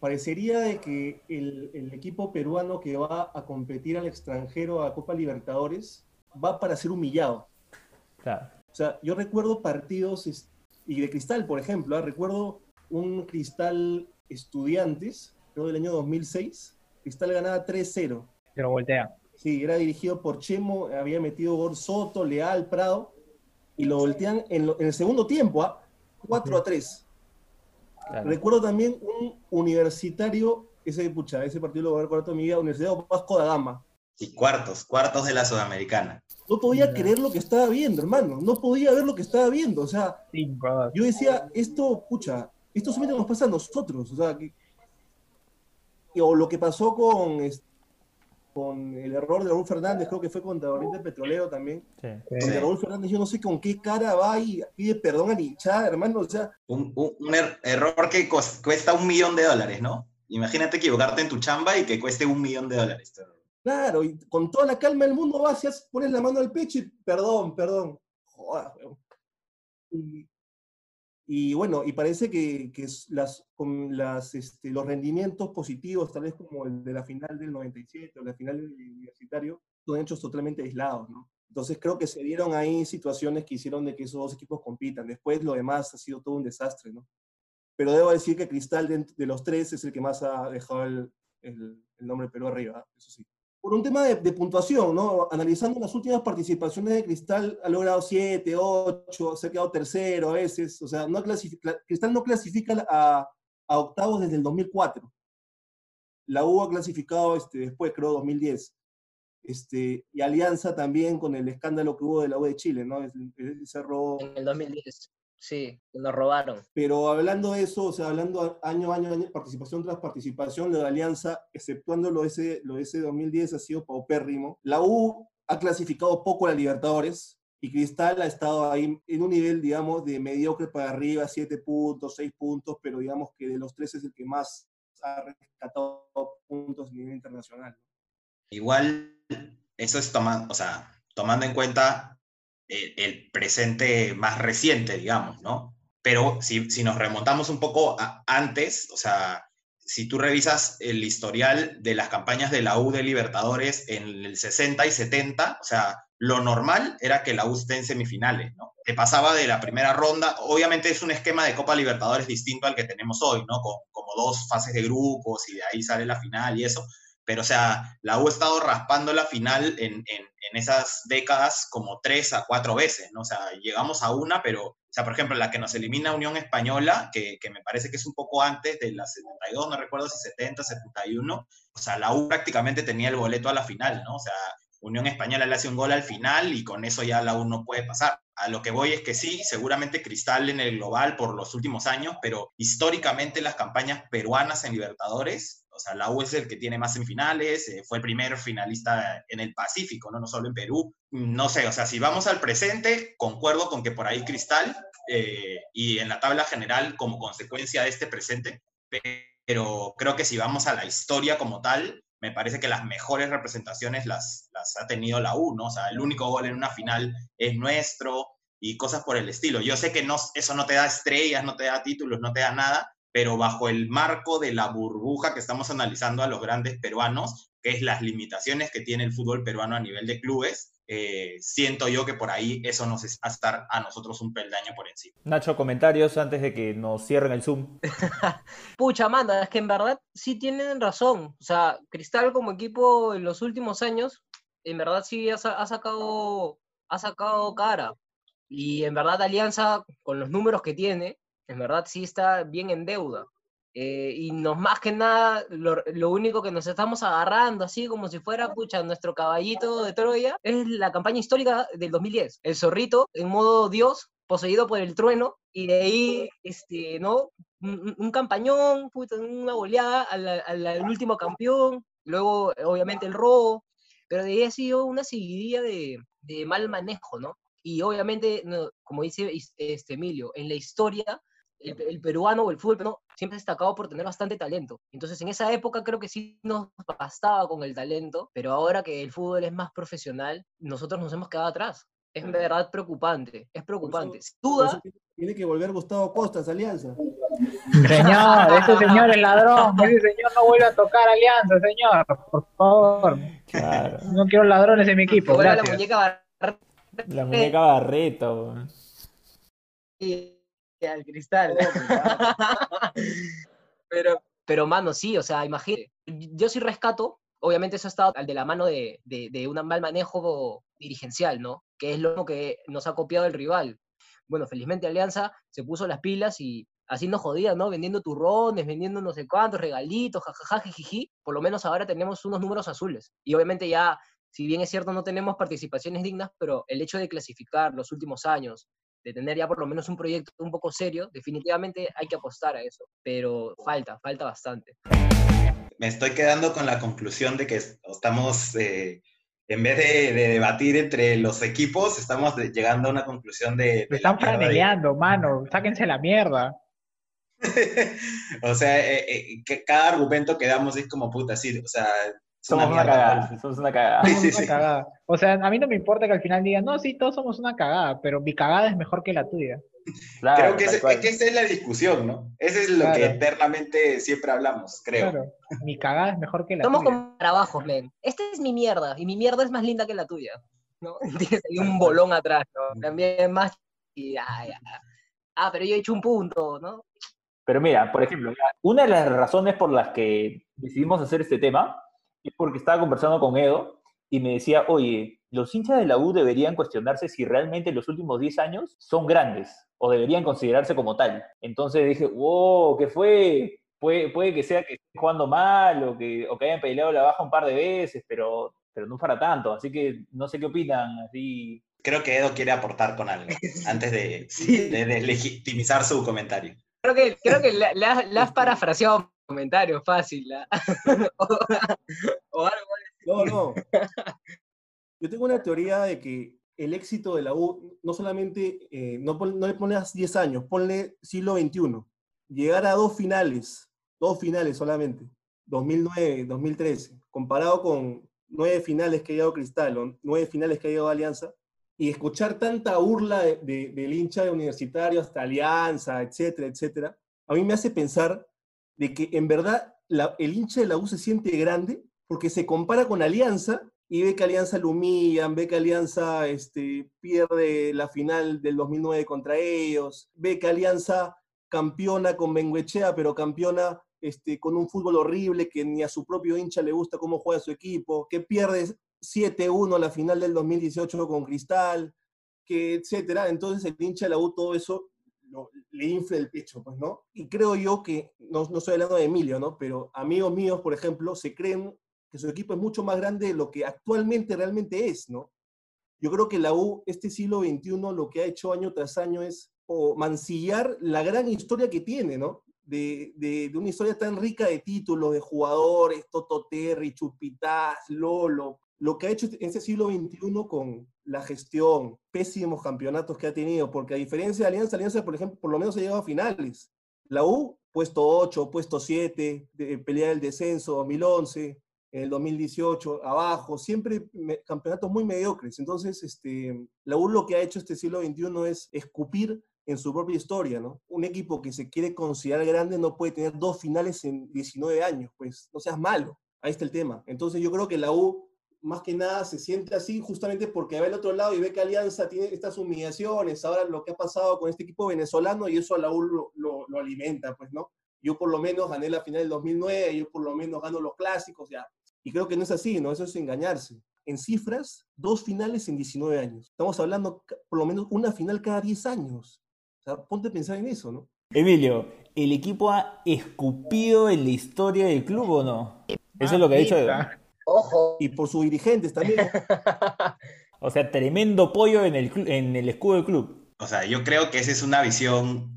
parecería de que el, el equipo peruano que va a competir al extranjero a Copa Libertadores va para ser humillado. Claro. O sea, yo recuerdo partidos y de Cristal, por ejemplo, ¿ah? recuerdo un Cristal Estudiantes, creo del año 2006. Cristal ganaba 3-0. Pero voltea. Sí, era dirigido por Chemo, había metido gol Soto, Leal, Prado, y lo voltean en, el segundo tiempo, ¿ah? 4 a 3. Recuerdo también un universitario, ese, pucha, ese partido lo voy a ver cuarto mi vida, Universidad Vasco da Gama. Y cuartos, cuartos de la Sudamericana. No podía creer lo que estaba viendo, hermano. No podía ver lo que estaba viendo. O sea, yo decía, esto, pucha, esto solamente nos pasa a nosotros. O sea, que, o lo que pasó con, con el error de Raúl Fernández, creo que fue contra Oriente Petrolero también. Sí. Raúl Fernández, yo no sé con qué cara va y pide perdón a hinchada, hermano. O sea, un, un er, error que cuesta un millón de dólares, ¿no? Imagínate equivocarte en tu chamba y que cueste un millón de dólares. Claro, y con toda la calma del mundo vas y pones la mano al pecho y perdón, perdón. Joder, y, y bueno, y parece que, las, con las, este, los rendimientos positivos, tal vez como el de la final del 97 o la final del universitario, son hechos totalmente aislados, ¿no? Entonces creo que se dieron ahí situaciones que hicieron de que esos dos equipos compitan. Después lo demás ha sido todo un desastre, ¿no? Pero debo decir que Cristal de, los tres es el que más ha dejado el, el, nombre Perú arriba, eso sí. Por un tema de, puntuación, ¿no? Analizando las últimas participaciones de Cristal, ha logrado 7, 8, se ha quedado tercero a veces. O sea, no Cristal no clasifica a, octavos desde el 2004. La U ha clasificado este, después, creo, 2010. este, y Alianza también con el escándalo que hubo de la U de Chile, ¿no? Ese robo. En el 2010. Sí, nos robaron. Pero hablando de eso, o sea, hablando año a año, año, participación tras participación, de la Alianza, exceptuando lo de ese, lo de ese 2010, ha sido paupérrimo. La U ha clasificado poco a la Libertadores y Cristal ha estado ahí en un nivel, digamos, de mediocre para arriba, 7 puntos, 6 puntos, pero digamos que de los tres es el que más ha rescatado puntos a nivel internacional. Igual, eso es tomando, o sea, tomando en cuenta el, presente más reciente, digamos, ¿no? Pero si, si nos remontamos un poco antes, o sea, si tú revisas el historial de las campañas de la U de Libertadores en el 60 y 70, o sea, lo normal era que la U esté en semifinales, ¿no? Te pasaba de la primera ronda, obviamente es un esquema de Copa Libertadores distinto al que tenemos hoy, ¿no? Con, como dos fases de grupos y de ahí sale la final y eso, pero o sea, la U ha estado raspando la final en, en, en, esas décadas como tres a cuatro veces, ¿no? O sea, llegamos a una, pero, o sea, por ejemplo, la que nos elimina Unión Española, que, que me parece que es un poco antes de la 72, no recuerdo si 70, 71, o sea, la U prácticamente tenía el boleto a la final, ¿no? O sea, Unión Española le hace un gol al final y con eso ya la U no puede pasar. A lo que voy es que sí, seguramente Cristal en el global por los últimos años, pero históricamente las campañas peruanas en Libertadores, o sea, la U es el que tiene más semifinales, eh, fue el primer finalista en el Pacífico, ¿no? no solo en Perú. No sé, o sea, si vamos al presente, concuerdo con que por ahí Cristal eh, y en la tabla general como consecuencia de este presente, pero creo que si vamos a la historia como tal, me parece que las mejores representaciones las, las ha tenido la U, ¿no? O sea, el único gol en una final es nuestro y cosas por el estilo. Yo sé que no, eso no te da estrellas, no te da títulos, no te da nada, pero bajo el marco de la burbuja que estamos analizando a los grandes peruanos, que es las limitaciones que tiene el fútbol peruano a nivel de clubes, eh, siento yo que por ahí eso nos va a estar a nosotros un peldaño por encima. Nacho, comentarios antes de que nos cierren el Zoom. Pucha, manda, es que en verdad sí tienen razón. O sea, Cristal como equipo en los últimos años, en verdad sí ha, sacado, ha sacado cara. Y en verdad Alianza, con los números que tiene, en verdad sí está bien en deuda. Eh, y nos más que nada, lo, único que nos estamos agarrando, así como si fuera, pucha, nuestro caballito de Troya, es la campaña histórica del 2010. El zorrito en modo Dios, poseído por el trueno, y de ahí, este, ¿no? Un, campañón, puta, una goleada al, último campeón, luego, obviamente, el robo, pero de ahí ha sido una seguidilla de, de mal manejo, ¿no? Y obviamente, como dice este Emilio, en la historia el, peruano o el fútbol peruano siempre ha destacado por tener bastante talento. Entonces, en esa época creo que sí nos bastaba con el talento, pero ahora que el fútbol es más profesional, nosotros nos hemos quedado atrás. Es verdad preocupante, es preocupante. duda, tiene que volver Gustavo Costas, Alianza. Señor, ese señor es ladrón, ese señor no vuelve a tocar Alianza, señor, por favor. No quiero ladrones en mi equipo. Gracias. La muñeca La muñeca Barreto. Sí al cristal. pero, pero, mano, sí, o sea, imagínate. Yo sí rescato, obviamente eso ha estado al de la mano de, de, un mal manejo dirigencial, ¿no? Que es lo que nos ha copiado el rival. Bueno, felizmente Alianza se puso las pilas y haciendo jodidas, ¿no? Vendiendo turrones, vendiendo no sé cuántos, regalitos, jajaja, jijiji. Por lo menos ahora tenemos unos números azules. Y obviamente ya, si bien es cierto, no tenemos participaciones dignas, pero el hecho de clasificar los últimos años, de tener ya por lo menos un proyecto un poco serio, definitivamente hay que apostar a eso, pero falta, falta bastante. Me estoy quedando con la conclusión de que estamos, eh, en vez de, debatir entre los equipos, estamos llegando a una conclusión de... Me están franeleando, mano, sáquense la mierda. o sea, eh, eh, que cada argumento que damos es como puta, sí, o sea, somos una, cagada, somos una cagada. una cagada. O sea, a mí no me importa que al final digan, no, sí, todos somos una cagada, pero mi cagada es mejor que la tuya. creo que, esa es la discusión, ¿no? Eso es lo que eternamente siempre hablamos, creo. Claro, mi cagada es mejor que la Somos tuya. Somos como trabajos, men. Esta es mi mierda, y mi mierda es más linda que la tuya, ¿no? Tienes ahí un bolón atrás, ¿no? También más... Y, ah, ah, pero yo he hecho un punto, ¿no? Pero mira, por ejemplo, una de las razones por las que decidimos hacer este tema es porque estaba conversando con Edo y me decía, oye, los hinchas de la U deberían cuestionarse si realmente los últimos 10 años son grandes o deberían considerarse como tal. Entonces dije, wow, ¿qué fue? Puede, puede que sea que estén jugando mal o que, o que hayan peleado la baja un par de veces, pero pero no para tanto, así que no sé qué opinan, así... Creo que Edo quiere aportar con algo antes de, de, legitimizar su comentario. Creo que, creo que le, has, parafraseado comentario fácil. ¿ah? o, algo. No, no. Yo tengo una teoría de que el éxito de la U, no solamente, eh, no, no, le pones 10 años, ponle siglo XXI. Llegar a dos finales, dos finales solamente, 2009, 2013, comparado con nueve finales que ha llegado Cristal, o nueve finales que ha llegado Alianza, y escuchar tanta burla de, del hincha de universitario hasta Alianza, etcétera, etcétera, a mí me hace pensar de que en verdad el hincha de la U se siente grande porque se compara con Alianza y ve que Alianza lo humillan, ve que Alianza este, pierde la final del 2009 contra ellos, ve que Alianza campeona con Benguechea, pero campeona este, con un fútbol horrible que ni a su propio hincha le gusta cómo juega su equipo, que pierde 7-1 la final del 2018 con Cristal, que etcétera. Entonces el hincha de la U todo eso le infla el pecho, pues, ¿no? Y creo yo que, no, no estoy hablando de Emilio, ¿no? Pero amigos míos, por ejemplo, se creen que su equipo es mucho más grande de lo que actualmente realmente es, ¿no? Yo creo que la U, este siglo XXI, lo que ha hecho año tras año es mancillar la gran historia que tiene, ¿no? De, de, de, una historia tan rica de títulos, de jugadores, Toto Terry, Chupitaz, Lolo, lo que ha hecho en este siglo XXI con la gestión, pésimos campeonatos que ha tenido, porque a diferencia de Alianza, Alianza, por ejemplo, por lo menos ha llegado a finales. La U, puesto 8, puesto 7, de, pelea del descenso 2011, en el 2018, abajo, siempre campeonatos muy mediocres. Entonces, este, la U lo que ha hecho este siglo XXI es escupir en su propia historia, ¿no? Un equipo que se quiere considerar grande no puede tener dos finales en 19 años, pues no seas malo. Ahí está el tema. Entonces yo creo que la U más que nada se siente así justamente porque ve al otro lado y ve que Alianza tiene estas humillaciones, ahora lo que ha pasado con este equipo venezolano y eso a la U lo, lo, alimenta, pues, ¿no? Yo por lo menos gané la final del 2009, yo por lo menos gano los clásicos, ya. Y creo que no es así, ¿no? Eso es engañarse. En cifras, dos finales en 19 años. Estamos hablando por lo menos una final cada 10 años. O sea, ponte a pensar en eso, ¿no? Emilio, ¿el equipo ha escupido en la historia del club o no? Eso es lo que ha dicho. Ojo. Y por sus dirigentes también. o sea, tremendo pollo en el, en el escudo del club. O sea, yo creo que esa es una visión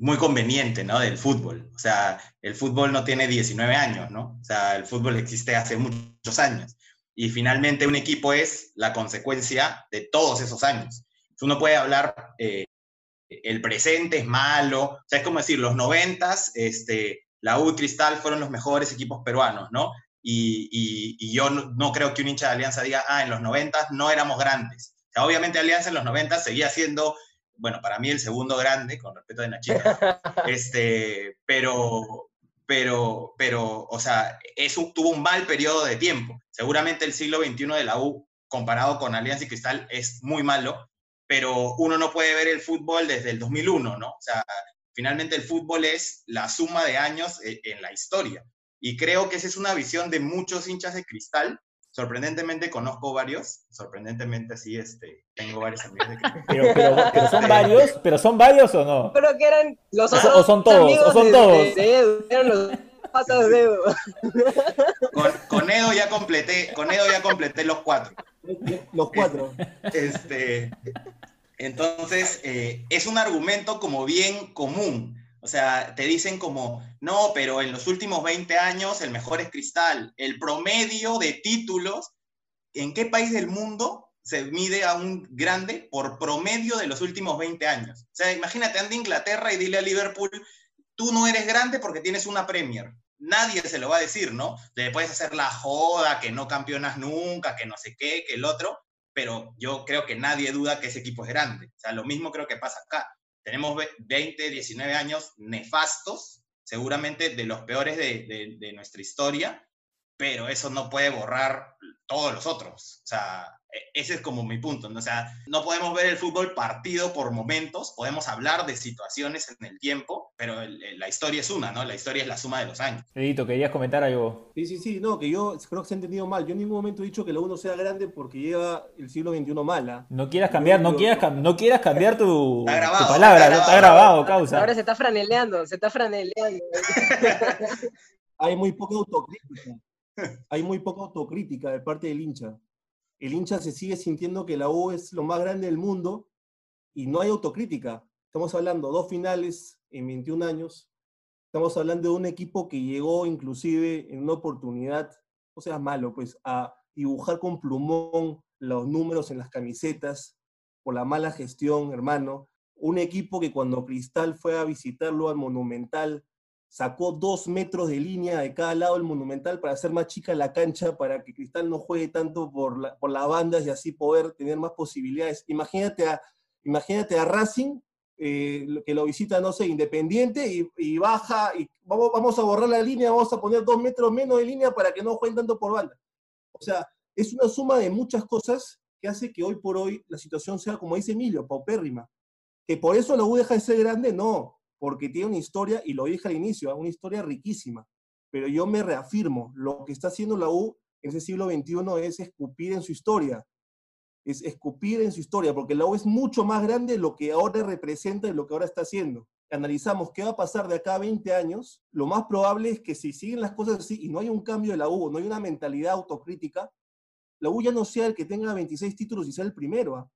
muy conveniente, ¿no? Del fútbol. O sea, el fútbol no tiene 19 años, ¿no? O sea, el fútbol existe hace muchos años. Y finalmente un equipo es la consecuencia de todos esos años. Uno puede hablar, eh, el presente es malo, o sea, es como decir, los noventas, este, la U Cristal fueron los mejores equipos peruanos, ¿no? Y, yo no, creo que un hincha de Alianza diga, ah, en los 90 no éramos grandes. O sea, obviamente Alianza en los 90 seguía siendo, bueno, para mí el segundo grande, con respeto de Nachita, este, pero, pero, pero, o sea, eso tuvo un mal periodo de tiempo. Seguramente el siglo XXI de la U, comparado con Alianza y Cristal, es muy malo, pero uno no puede ver el fútbol desde el 2001, ¿no? O sea, finalmente el fútbol es la suma de años eh, en la historia. Y creo que esa es una visión de muchos hinchas de cristal. Sorprendentemente conozco varios, sorprendentemente sí, este, tengo varios amigos de cristal. Pero, pero, son varios, pero son varios o no? Pero que eran los otros o son todos, o son todos. eran los patas de Edo. Con, con, Edo ya completé, con Edo ya completé los cuatro. Los cuatro. Este, entonces, eh, es un argumento como bien común o sea, te dicen como, no, pero en los últimos 20 años el mejor es Cristal. El promedio de títulos, ¿en qué país del mundo se mide a un grande por promedio de los últimos 20 años? O sea, imagínate, anda a Inglaterra y dile a Liverpool, tú no eres grande porque tienes una Premier. Nadie se lo va a decir, ¿no? Le puedes hacer la joda, que no campeonas nunca, que no sé qué, que el otro, pero yo creo que nadie duda que ese equipo es grande. O sea, lo mismo creo que pasa acá tenemos 20, 19 años nefastos, seguramente de los peores de, de, nuestra historia, pero eso no puede borrar todos los otros. O sea, e, ese es como mi punto. ¿no? O sea, no podemos ver el fútbol partido por momentos, podemos hablar de situaciones en el tiempo, pero la historia es una, ¿no? La historia es la suma de los años. Edito, ¿querías comentar algo? Sí, sí, sí, no, que yo creo que se ha entendido mal. Yo en ningún momento he dicho que la uno sea grande porque lleva el siglo XXI mala. No quieras cambiar, no, quieras, no quieras cambiar tu, palabra, está está grabado, causa. Ahora se está franeleando, se está franeleando. Hay muy poca autocrítica. Hay muy poca autocrítica de parte del hincha. El hincha se sigue sintiendo que la U es lo más grande del mundo y no hay autocrítica. Estamos hablando dos finales en 21 años. Estamos hablando de un equipo que llegó inclusive en una oportunidad, o sea, malo, pues a dibujar con plumón los números en las camisetas por la mala gestión, hermano. Un equipo que cuando Cristal fue a visitarlo al Monumental, sacó dos metros de línea de cada lado del Monumental para hacer más chica la cancha, para que Cristal no juegue tanto por, por las bandas y así poder tener más posibilidades. Imagínate a, imagínate a Racing, eh, que lo visita, no sé, Independiente, y, baja, y vamos, vamos a borrar la línea, vamos a poner dos metros menos de línea para que no jueguen tanto por banda. O sea, es una suma de muchas cosas que hace que hoy por hoy la situación sea, como dice Emilio, paupérrima. Que por eso la U deja de ser grande, no, porque tiene una historia, y lo dije al inicio, una historia riquísima. Pero yo me reafirmo, lo que está haciendo la U en ese siglo XXI es escupir en su historia, es escupir en su historia, porque la U es mucho más grande de lo que ahora representa y lo que ahora está haciendo. Analizamos qué va a pasar de acá a 20 años, lo más probable es que si siguen las cosas así y no hay un cambio de la U, no hay una mentalidad autocrítica, la U ya no sea el que tenga 26 títulos y sea el primero. ¿ah?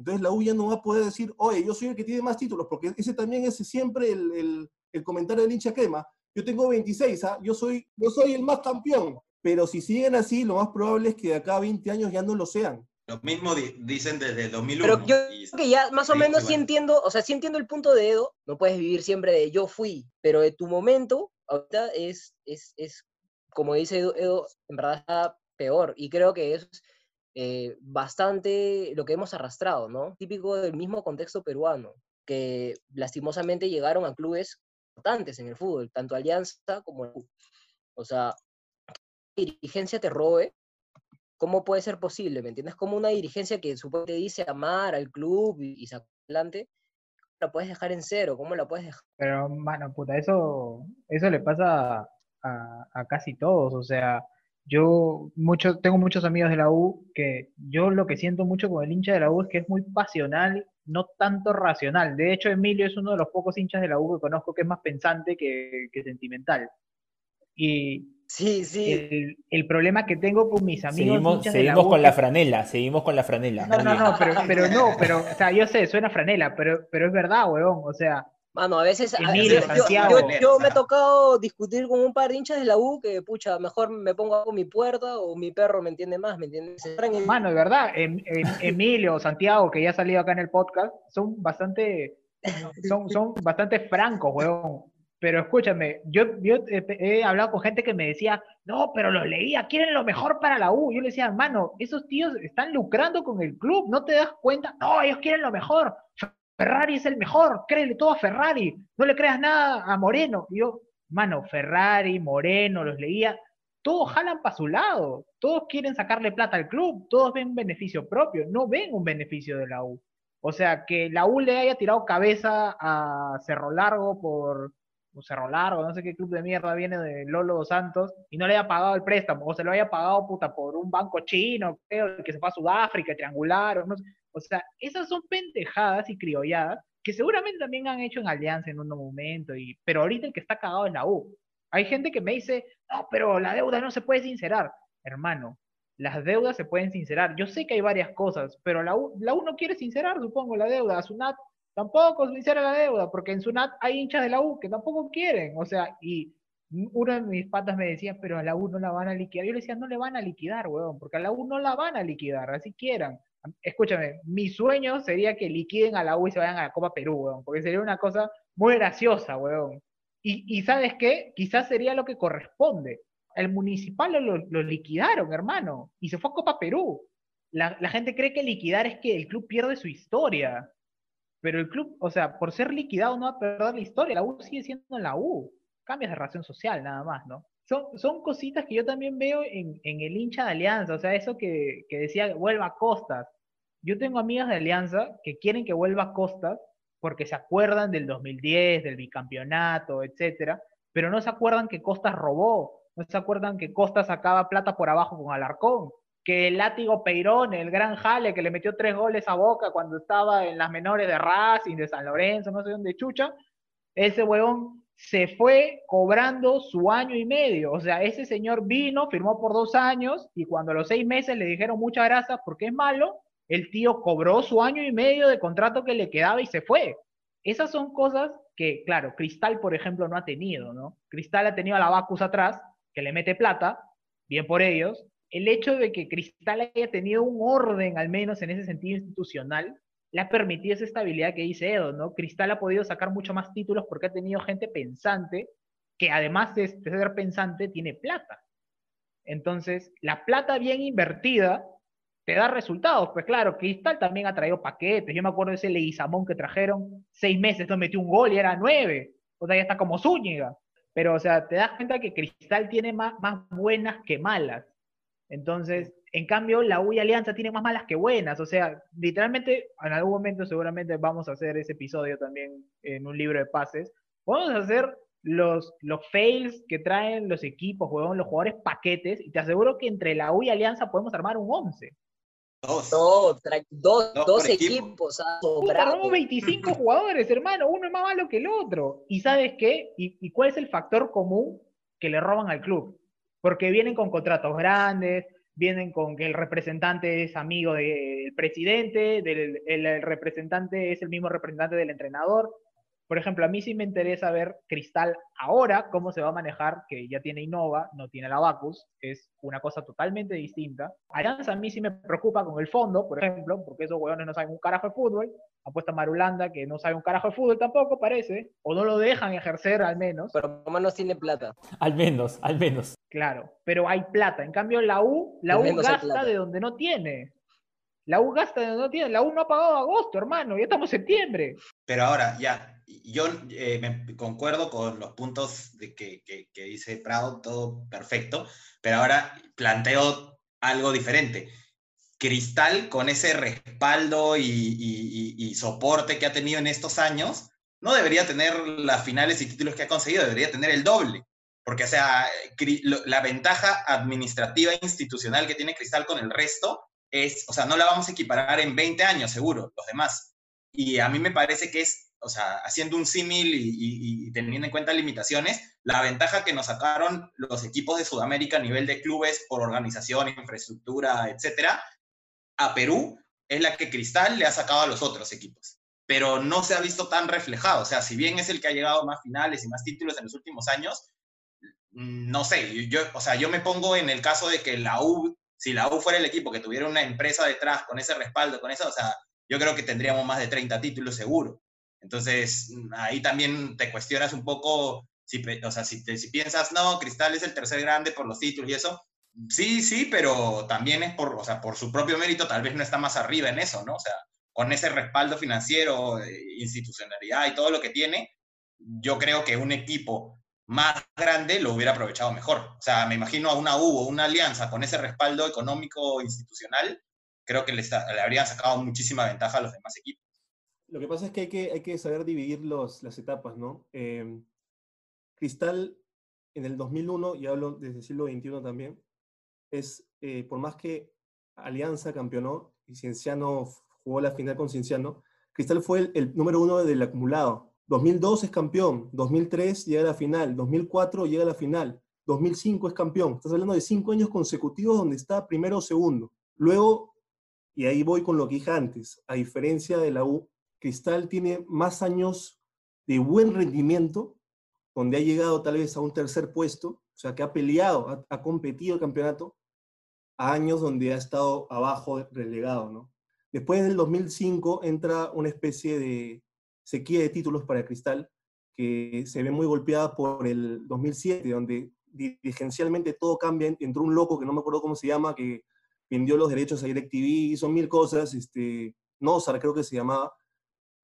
Entonces la U ya no va a poder decir, oye, yo soy el que tiene más títulos, porque ese también es siempre el, comentario del hincha crema. Yo tengo 26, ¿ah? yo, soy, yo soy el más campeón. Pero si siguen así, lo más probable es que de acá a 20 años ya no lo sean. Lo mismo dicen desde el 2001. Pero yo creo que ya más o menos sí, entiendo, o sea, sí entiendo el punto de Edo, no puedes vivir siempre de yo fui, pero de tu momento, ahorita es, es, es como dice Edo, Edo en verdad está peor. Y creo que es eh, bastante lo que hemos arrastrado, ¿no? Típico del mismo contexto peruano, que lastimosamente llegaron a clubes importantes en el fútbol, tanto Alianza como el O sea, dirigencia te robe, ¿cómo puede ser posible? ¿Me entiendes? Como una dirigencia que supuestamente dice amar al club y, y sacar adelante, la puedes dejar en cero, ¿cómo la puedes dejar? Pero, mano, puta, eso, eso le pasa a, a casi todos, o sea, yo mucho, tengo muchos amigos de la U que yo lo que siento mucho con el hincha de la U es que es muy pasional, no tanto racional. De hecho, Emilio es uno de los pocos hinchas de la U que conozco que es más pensante que, sentimental. Y sí, sí. El, problema que tengo con mis amigos. Seguimos, seguimos con la franela, seguimos con la franela. No, no, no, pero, pero no, pero, o sea, yo sé, suena franela, pero, pero es verdad, weón. O sea, Mano, a veces yo, me he tocado discutir con un par de hinchas de la U que, pucha, mejor me pongo con mi puerta o mi perro me entiende más, ¿me entiendes? Mano, de verdad, em, em, Emilio o Santiago, que ya ha salido acá en el podcast, son bastante, son, son bastante francos, weón. Pero escúchame, yo, yo he hablado con gente que me decía, no, pero los leía, quieren lo mejor para la U. Yo le decía, mano, esos tíos están lucrando con el club, ¿no te das cuenta? No, ellos quieren lo mejor. Ferrari es el mejor, créele todo a Ferrari, no le creas nada a Moreno. Y yo, mano, Ferrari, Moreno, los leía, todos jalan para su lado, todos quieren sacarle plata al club, todos ven beneficio propio, no ven un beneficio de la U. O sea, que la U le haya tirado cabeza a Cerro Largo por Cerro Largo, no sé qué club de mierda viene de Lolo dos Santos, y no le haya pagado el préstamo, o se lo haya pagado puta por un banco chino, creo, que se fue a Sudáfrica, triangular, o no sé o sea, esas son pendejadas y criolladas que seguramente también han hecho en Alianza en un momento, y, pero ahorita el que está cagado es la U. Hay gente que me dice, no, pero la deuda no se puede sincerar. Hermano, las deudas se pueden sincerar. Yo sé que hay varias cosas, pero la U, la U no quiere sincerar, supongo, la deuda. Sunat tampoco sincera la deuda, porque en Sunat hay hinchas de la U que tampoco quieren. O sea, y uno de mis patas me decía, pero a la U no la van a liquidar. Yo le decía, no le van a liquidar, weón, porque a la U no la van a liquidar, así quieran escúchame, mi sueño sería que liquiden a la U y se vayan a la Copa Perú, weón, porque sería una cosa muy graciosa, weón. Y, ¿sabes qué? Quizás sería lo que corresponde. El municipal lo, liquidaron, hermano, y se fue a Copa Perú. La, gente cree que liquidar es que el club pierde su historia. Pero el club, o sea, por ser liquidado no va a perder la historia. La U sigue siendo la U. Cambias de relación social, nada más, ¿no? Son, cositas que yo también veo en, el hincha de Alianza, o sea, eso que, que decía vuelva a Costas. Yo tengo amigas de Alianza que quieren que vuelva a Costas porque se acuerdan del 2010, del bicampeonato, etcétera, pero no se acuerdan que Costas robó, no se acuerdan que Costas sacaba plata por abajo con Alarcón, que el látigo Peirón, el gran Jale que le metió tres goles a Boca cuando estaba en las menores de Racing, de San Lorenzo, no sé dónde chucha, ese huevón se fue cobrando su año y medio. O sea, ese señor vino, firmó por dos años y cuando a los seis meses le dijeron muchas gracias porque es malo, el tío cobró su año y medio de contrato que le quedaba y se fue. Esas son cosas que, claro, Cristal, por ejemplo, no ha tenido, ¿no? Cristal ha tenido a la Bacus atrás, que le mete plata, bien por ellos. El hecho de que Cristal haya tenido un orden, al menos en ese sentido institucional, le ha permitido esa estabilidad que dice Edo, ¿no? Cristal ha podido sacar mucho más títulos porque ha tenido gente pensante, que además de ser pensante, tiene plata. Entonces, la plata bien invertida te da resultados. Pues claro, Cristal también ha traído paquetes. Yo me acuerdo de ese Leguizamón que trajeron, seis meses, no metió un gol y era nueve. O sea, ya está como Zúñiga. Pero, o sea, te das cuenta que Cristal tiene más buenas que malas. Entonces, en cambio, la U y Alianza tienen más malas que buenas. O sea, literalmente, en algún momento seguramente vamos a hacer ese episodio también en un libro de pases. Vamos a hacer los, los fails que traen los equipos, los jugadores paquetes, y te aseguro que entre la U y Alianza podemos armar un 11. Dos. dos, dos, equipos. Equipo. 25 jugadores, hermano. Uno es más malo que el otro. ¿Y sabes qué? ¿Y, ¿Y cuál es el factor común que le roban al club? Porque vienen con contratos grandes, vienen con que el representante es amigo del presidente, del, el, representante es el mismo representante del entrenador. Por ejemplo, a mí sí me interesa ver Cristal ahora, cómo se va a manejar, que ya tiene Innova, no tiene la Bacus, es una cosa totalmente distinta. Alianza a mí sí me preocupa con el fondo, por ejemplo, porque esos huevones no saben un carajo de fútbol. Apuesta Marulanda, que no sabe un carajo de fútbol tampoco, parece, o no lo dejan ejercer al menos. Pero por menos tiene plata. Al menos, al menos. Claro, pero hay plata. En cambio, la U, la U gasta de donde no tiene. La U gasta de donde no tiene. La U no ha pagado agosto, hermano. Ya estamos en septiembre. Pero ahora, ya, yo eh, me concuerdo con los puntos de que, que, dice Prado, todo perfecto, pero ahora planteo algo diferente. Cristal, con ese respaldo y, y, soporte que ha tenido en estos años, no debería tener las finales y títulos que ha conseguido, debería tener el doble. Porque, o sea, la ventaja administrativa e institucional que tiene Cristal con el resto es, o sea, no la vamos a equiparar en 20 años, seguro, los demás. Y a mí me parece que es o sea, haciendo un símil y, teniendo en cuenta limitaciones, la ventaja que nos sacaron los equipos de Sudamérica a nivel de clubes por organización, infraestructura, etcétera, a Perú es la que Cristal le ha sacado a los otros equipos. Pero no se ha visto tan reflejado. O sea, si bien es el que ha llegado a más finales y más títulos en los últimos años, mm, no sé, yo, o sea, yo me pongo en el caso de que la U, si la U fuera el equipo que tuviera una empresa detrás con ese respaldo, con eso, o sea, yo creo que tendríamos más de 30 títulos seguro. Entonces, ahí también te cuestionas un poco, si, o sea, si, si piensas, no, Cristal es el tercer grande por los títulos y eso, sí, sí, pero también es por, o sea, por su propio mérito, tal vez no está más arriba en eso, ¿no? O sea, con ese respaldo financiero, eh, institucionalidad y todo lo que tiene, yo creo que un equipo más grande lo hubiera aprovechado mejor. O sea, me imagino a una U una alianza con ese respaldo económico institucional, creo que le, le habrían sacado muchísima ventaja a los demás equipos. Lo que pasa es que hay que, hay que saber dividir los, las etapas, ¿no? Em, Cristal en el 2001, y hablo desde el siglo XXI también, es, eh, por más que Alianza campeonó y Cienciano jugó la final con Cienciano, Cristal fue el, número uno del acumulado. 2002 es campeón, 2003 llega a la final, 2004 llega a la final, 2005 es campeón. Estás hablando de cinco años consecutivos donde está primero o segundo. Luego, y ahí voy con lo que dije antes, a diferencia de la U, Cristal tiene más años de buen rendimiento, donde ha llegado tal vez a un tercer puesto, o sea, que ha peleado, ha, competido el campeonato, a años donde ha estado abajo relegado, ¿no? Después del 2005 entra una especie de sequía de títulos para Cristal, que se ve muy golpeada por el 2007, donde dirigencialmente todo cambia. Entró un loco que no me acuerdo cómo se llama, que vendió los derechos a DirecTV, hizo mil cosas, este, Nozar creo que se llamaba,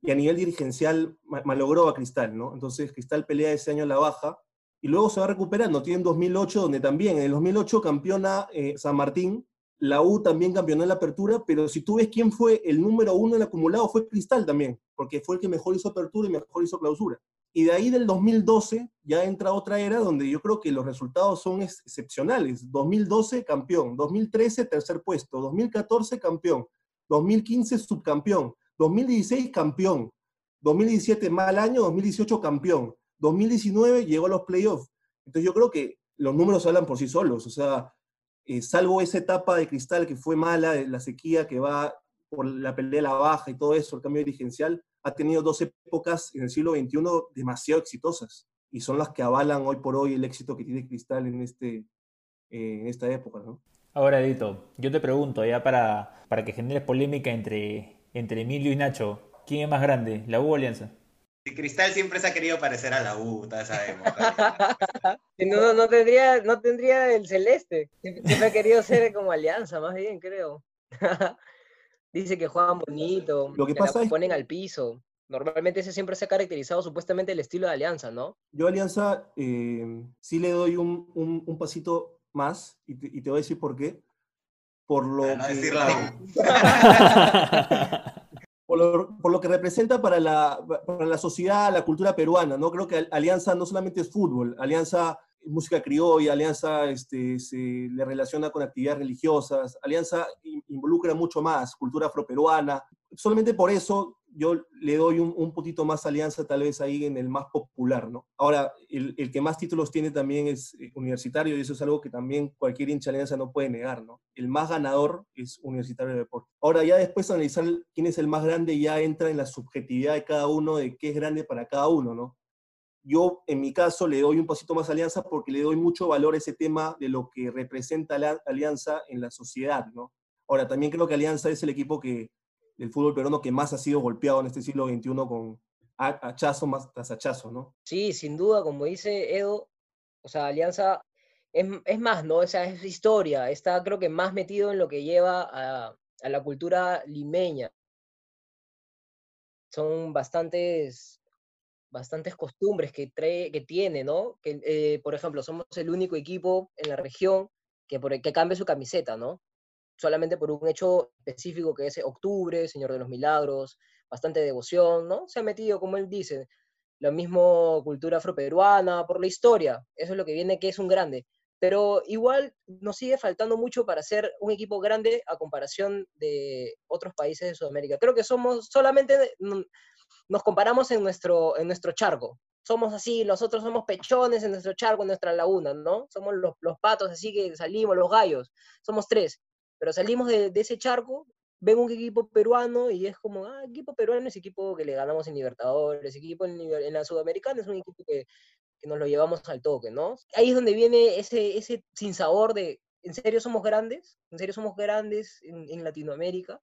y a nivel dirigencial malogró a Cristal, ¿no? Entonces Cristal pelea ese año a la baja y luego se va recuperando. Tiene en 2008, donde también en el 2008 campeona eh, San Martín, la U también campeonó en la apertura, pero si tú ves quién fue el número uno en el acumulado, fue Cristal también, porque fue el que mejor hizo apertura y mejor hizo clausura. Y de ahí del 2012 ya entra otra era donde yo creo que los resultados son excepcionales. 2012 campeón, 2013 tercer puesto, 2014 campeón, 2015 subcampeón, 2016 campeón, 2017 mal año, 2018 campeón, 2019 llegó a los playoffs. Entonces yo creo que los números hablan por sí solos. O sea, eh, salvo esa etapa de cristal que fue mala, la sequía que va por la pelea la baja y todo eso, el cambio dirigencial, ha tenido dos épocas en el siglo XXI demasiado exitosas y son las que avalan hoy por hoy el éxito que tiene Cristal en, este, eh, en esta época. Ahora, Edito, yo te pregunto, ya para, para que generes polémica entre, entre Emilio y Nacho, ¿quién es más grande, la U o Alianza? Cristal siempre se ha querido parecer a la U, ya sabemos. no, no, tendría, no tendría el celeste. Siempre ha querido ser como Alianza, más bien, creo. Dice que juegan bonito, Lo que, pasa la ponen al piso. Normalmente ese siempre se ha caracterizado supuestamente el estilo de Alianza, ¿no? Yo a Alianza eh, sí le doy un, un, pasito más y te, y te, voy a decir por qué. Por lo no la por, lo, por lo, que representa para la, para la sociedad, la cultura peruana, ¿no? Creo que Alianza no solamente es fútbol, Alianza música criolla, Alianza este, se le relaciona con actividades religiosas, Alianza involucra mucho más, cultura afroperuana. Solamente por eso yo le doy un, un puntito más Alianza tal vez ahí en el más popular, ¿no? Ahora, el, el, que más títulos tiene también es eh, universitario y eso es algo que también cualquier hincha Alianza no puede negar, ¿no? El más ganador es Universitario de Deporte. Ahora, ya después de analizar quién es el más grande, ya entra en la subjetividad de cada uno, de qué es grande para cada uno, ¿no? Yo, en mi caso, le doy un pasito más Alianza porque le doy mucho valor a ese tema de lo que representa la Alianza en la sociedad, ¿no? Ahora, también creo que Alianza es el equipo que, del fútbol peruano que más ha sido golpeado en este siglo XXI con hachazo más tras hachazo, ¿no? Sí, sin duda, como dice Edo, o sea, Alianza es, es, más, ¿no? O sea, es historia, está creo que más metido en lo que lleva a, a la cultura limeña. Son bastantes bastantes costumbres que, trae, que tiene, ¿no? Que, eh, por ejemplo, somos el único equipo en la región que, por, que cambia su camiseta, ¿no? Solamente por un hecho específico que es octubre, Señor de los Milagros, bastante devoción, ¿no? Se ha metido, como él dice, la misma cultura afroperuana, por la historia, eso es lo que viene que es un grande. Pero igual nos sigue faltando mucho para ser un equipo grande a comparación de otros países de Sudamérica. Creo que somos solamente nos comparamos en nuestro, en nuestro charco. Somos así, nosotros somos pechones en nuestro charco, en nuestra laguna, ¿no? Somos los, los patos, así que salimos, los gallos. Somos tres. Pero salimos de, ese charco, ven un equipo peruano y es como, ah, equipo peruano es equipo que le ganamos en Libertadores, equipo en, en la Sudamericana es un equipo que, que, nos lo llevamos al toque, ¿no? Ahí es donde viene ese, ese sinsabor de, ¿en serio somos grandes? ¿En serio somos grandes en, en Latinoamérica?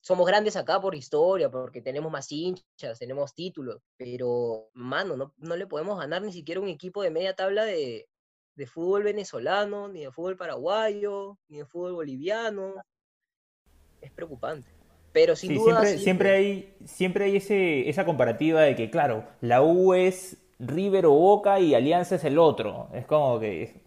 somos grandes acá por historia, porque tenemos más hinchas, tenemos títulos, pero, mano, no, no le podemos ganar ni siquiera un equipo de media tabla de, de, fútbol venezolano, ni de fútbol paraguayo, ni de fútbol boliviano. Es preocupante. Pero sin sí, duda. Siempre, siempre hay, siempre hay ese, esa comparativa de que, claro, la U es River o Boca y Alianza es el otro. Es como que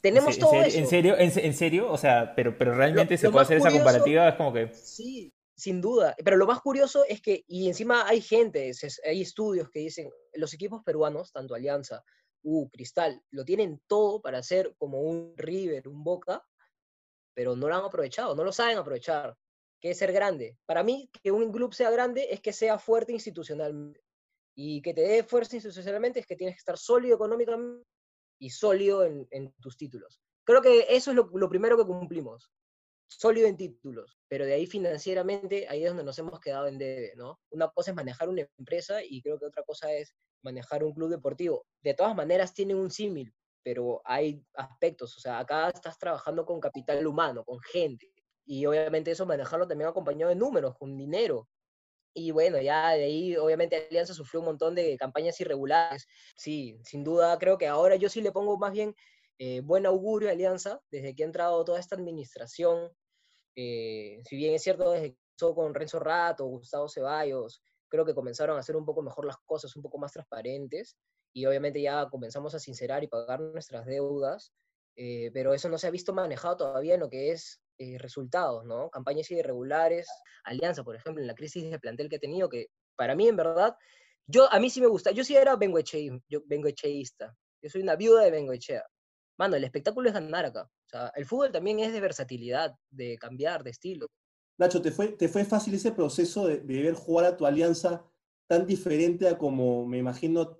tenemos ¿En, todo en eso. ¿En serio? ¿En, en serio? O sea, pero, pero realmente lo, se lo puede hacer curioso, esa comparativa, es como que... Sí, sin duda. Pero lo más curioso es que, y encima hay gente, hay estudios que dicen, los equipos peruanos, tanto Alianza, U, Cristal, lo tienen todo para ser como un River, un Boca, pero no lo han aprovechado, no lo saben aprovechar. ¿Qué es ser grande? Para mí, que un club sea grande es que sea fuerte institucionalmente. Y que te dé fuerza institucionalmente es que tienes que estar sólido económicamente y sólido en, tus títulos. Creo que eso es lo, primero que cumplimos, sólido en títulos, pero de ahí financieramente, ahí es donde nos hemos quedado en debe, ¿no? Una cosa es manejar una empresa y creo que otra cosa es manejar un club deportivo. De todas maneras tienen un símil, pero hay aspectos, o sea, acá estás trabajando con capital humano, con gente, y obviamente eso manejarlo también acompañado de números, con dinero, y bueno, ya de ahí obviamente Alianza sufrió un montón de campañas irregulares. Sí, sin duda creo que ahora yo sí le pongo más bien eh, buen augurio Alianza desde que ha entrado toda esta administración. Eh, si bien es cierto, desde que empezó con Renzo Rato, Gustavo Ceballos, creo que comenzaron a hacer un poco mejor las cosas, un poco más transparentes. Y obviamente ya comenzamos a sincerar y pagar nuestras deudas. Eh, pero eso no se ha visto manejado todavía en lo que es resultados, ¿no? Campañas irregulares, Alianza, por ejemplo, en la crisis de plantel que ha tenido, que para mí, en verdad, yo, a mí sí me gusta, yo sí era bengoecheísta, yo, yo soy una viuda de Bengoechea. Mano, el espectáculo es ganar acá. O sea, el fútbol también es de versatilidad, de cambiar de estilo. Nacho, ¿te fue, te fue fácil ese proceso de, de ver jugar a tu alianza tan diferente a como me imagino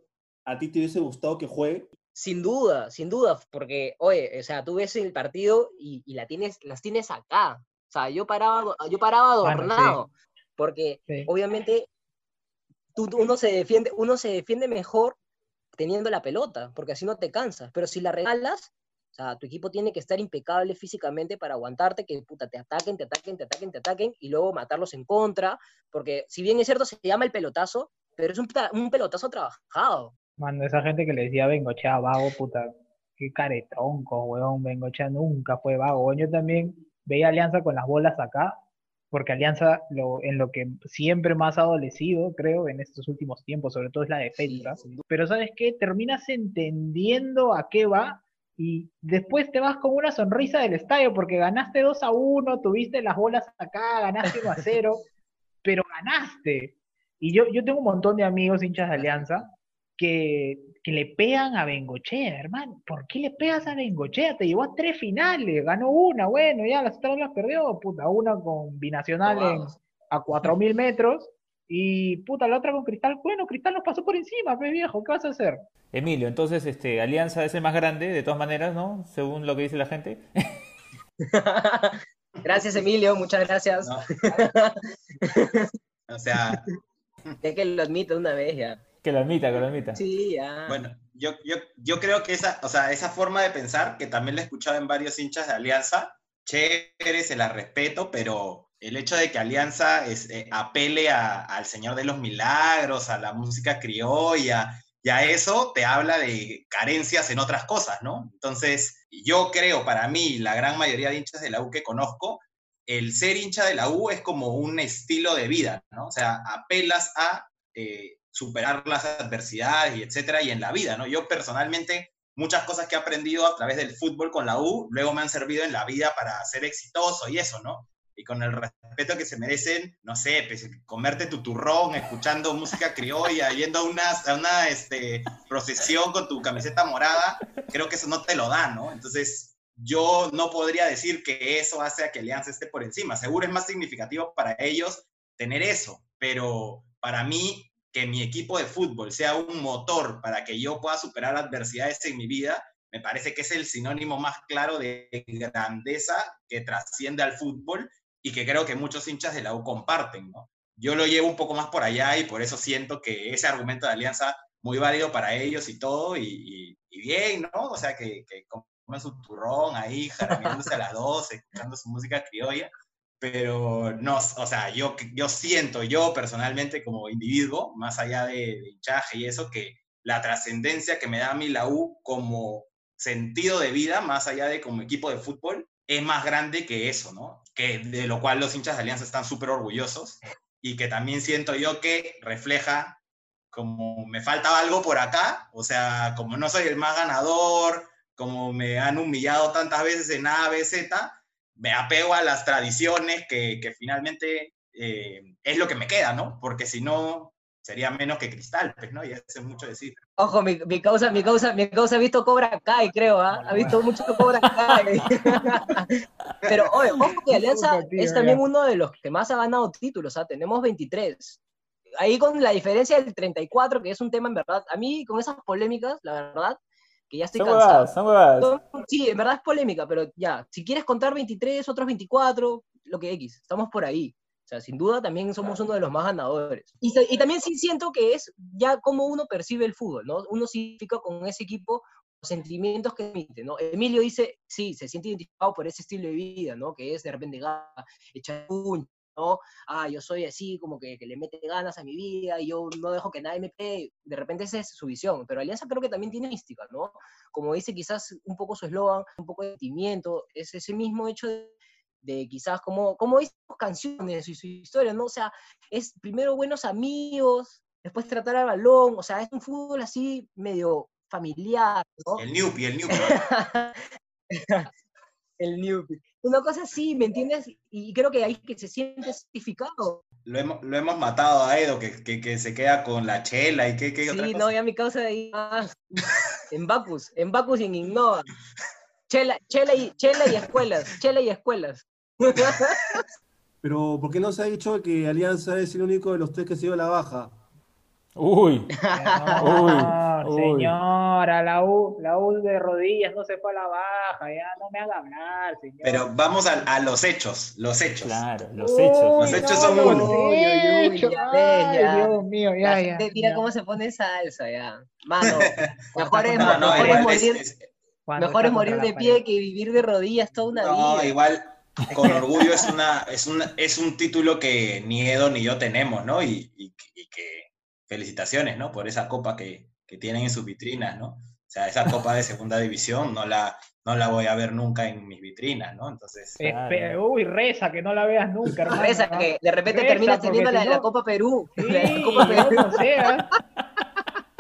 ¿a ti te hubiese gustado que juegue? Sin duda, sin duda, porque, oye, o sea, tú ves el partido y, la tienes, las tienes acá. O sea, yo paraba, yo paraba adornado, porque obviamente tú, uno, se defiende, uno se defiende mejor teniendo la pelota, porque así no te cansas. Pero si la regalas, o sea, tu equipo tiene que estar impecable físicamente para aguantarte, que puta, te ataquen, te ataquen, te ataquen, te ataquen, y luego matarlos en contra, porque si bien es cierto, se llama el pelotazo, pero es un, pelotazo trabajado. Mano, esa gente que le decía Bengochea vago, puta, qué caretronco, weón, Bengochea nunca fue vago. Yo también veía Alianza con las bolas acá, porque Alianza lo, en lo que siempre más ha adolecido, creo, en estos últimos tiempos, sobre todo es la defensa. Pero ¿sabes qué? Terminas entendiendo a qué va y después te vas con una sonrisa del estadio porque ganaste 2 a 1, tuviste las bolas acá, ganaste 1 a 0, pero ganaste. Y yo, yo tengo un montón de amigos hinchas de Alianza que, le pegan a Bengochea, hermano. ¿Por qué le pegas a Bengochea? Te llevó a tres finales, ganó una, bueno, ya las otras las perdió, puta, una con Binacional en, a 4.000 metros y puta, la otra con Cristal, bueno, Cristal nos pasó por encima, viejo, ¿qué vas a hacer? Emilio, entonces este Alianza es el más grande, de todas maneras, ¿no? Según lo que dice la gente. gracias, Emilio, muchas gracias. o sea, es que lo admito una vez ya. Que lo admita, que lo admita. Sí, ya. Bueno, yo, yo, yo creo que esa, o sea, esa forma de pensar, que también la he escuchado en varios hinchas de Alianza, chévere, se la respeto, pero el hecho de que Alianza es, eh, apele al Señor de los Milagros, a la música criolla, y a eso te habla de carencias en otras cosas, ¿no? Entonces, yo creo, para mí, la gran mayoría de hinchas de la U que conozco, el ser hincha de la U es como un estilo de vida, ¿no? O sea, apelas a eh, superar las adversidades y etcétera, y en la vida, ¿no? Yo personalmente, muchas cosas que he aprendido a través del fútbol con la U, luego me han servido en la vida para ser exitoso y eso, ¿no? Y con el respeto que se merecen, no sé, pues, comerte tu turrón, escuchando música criolla, yendo a una, a una este, procesión con tu camiseta morada, creo que eso no te lo da, ¿no? Entonces, yo no podría decir que eso hace a que Alianza esté por encima. Seguro es más significativo para ellos tener eso, pero para mí que mi equipo de fútbol sea un motor para que yo pueda superar adversidades en mi vida, me parece que es el sinónimo más claro de grandeza que trasciende al fútbol y que creo que muchos hinchas de la U comparten, ¿no? Yo lo llevo un poco más por allá y por eso siento que ese argumento de alianza muy válido para ellos y todo, y, bien, ¿no? O sea, que, que su turrón ahí, jarameándose a las 12, escuchando su música criolla, pero no, o sea, yo, yo siento, yo personalmente como individuo, más allá de, hinchaje y eso, que la trascendencia que me da a mí como sentido de vida, más allá de como equipo de fútbol, es más grande que eso, ¿no? Que de lo cual los hinchas de Alianza están súper orgullosos y que también siento yo que refleja como me falta algo por acá, o sea, como no soy el más ganador, como me han humillado tantas veces en A, B, Z, me apego a las tradiciones que, que finalmente eh, es lo que me queda, ¿no? Porque si no, sería menos que cristal, pues, ¿no? Y eso es mucho decir. Ojo, mi, mi, causa, mi causa, mi causa ha visto Cobra Kai, creo, ¿ah? Ha visto mucho Cobra Kai. Pero, oye, ojo que Alianza es también uno de los que más ha ganado títulos, ¿ah? Tenemos 23. Ahí con la diferencia del 34, que es un tema en verdad, a mí con esas polémicas, la verdad, que ya estoy cansado. sí, en verdad es polémica, pero ya, si quieres contar 23, otros 24, lo que X, estamos por ahí. O sea, sin duda también somos uno de los más ganadores. Y, y, también sí siento que es ya como uno percibe el fútbol, ¿no? Uno significa con ese equipo los sentimientos que emite, ¿no? Emilio dice, sí, se siente identificado por ese estilo de vida, ¿no? Que es de repente echar un ¿no? Ah, yo soy así, como que, que, le mete ganas a mi vida y yo no dejo que nadie me pegue. De repente esa es su visión, pero Alianza creo que también tiene mística, ¿no? Como dice quizás un poco su eslogan, un poco de sentimiento, es ese mismo hecho de, quizás como, como dice sus canciones y su historia, ¿no? O sea, es primero buenos amigos, después tratar al balón, o sea, es un fútbol así medio familiar, ¿no? El Newpie, el Newpie. el Newpie una cosa así, ¿me entiendes? Y creo que ahí que se siente certificado. Lo hemos, lo hemos matado a Edo, que, que, que, se queda con la chela y que, que Sí, no, ya mi causa de ahí en Bacus, en Bacus y en Innova. Chela, chela, y, chela y escuelas, chela y escuelas. Pero, ¿por qué no se ha dicho que Alianza es el único de los tres que se dio la baja? Uy, uy, señora, la U, la U de rodillas no se fue a la baja, ya no me haga hablar, señor. Pero vamos a, los hechos, los hechos. Claro, los hechos. los hechos son uno. Dios mío, ya, ya. Mira cómo se pone salsa, ya. Mano, mejor es, morir, mejor es morir de pie que vivir de rodillas toda una vida. No, igual con orgullo es, una, es, una, es un título que ni Edo ni yo tenemos, ¿no? Y, y, que felicitaciones, ¿no? Por esa copa que, que, tienen en sus vitrinas, ¿no? O sea, esa copa de segunda división no la, no la voy a ver nunca en mis vitrinas, ¿no? Entonces... Uy, reza, que no la veas nunca, hermano. Reza, que de repente terminas teniendo la, la, Copa Perú. Sí, la Copa Perú. No sea.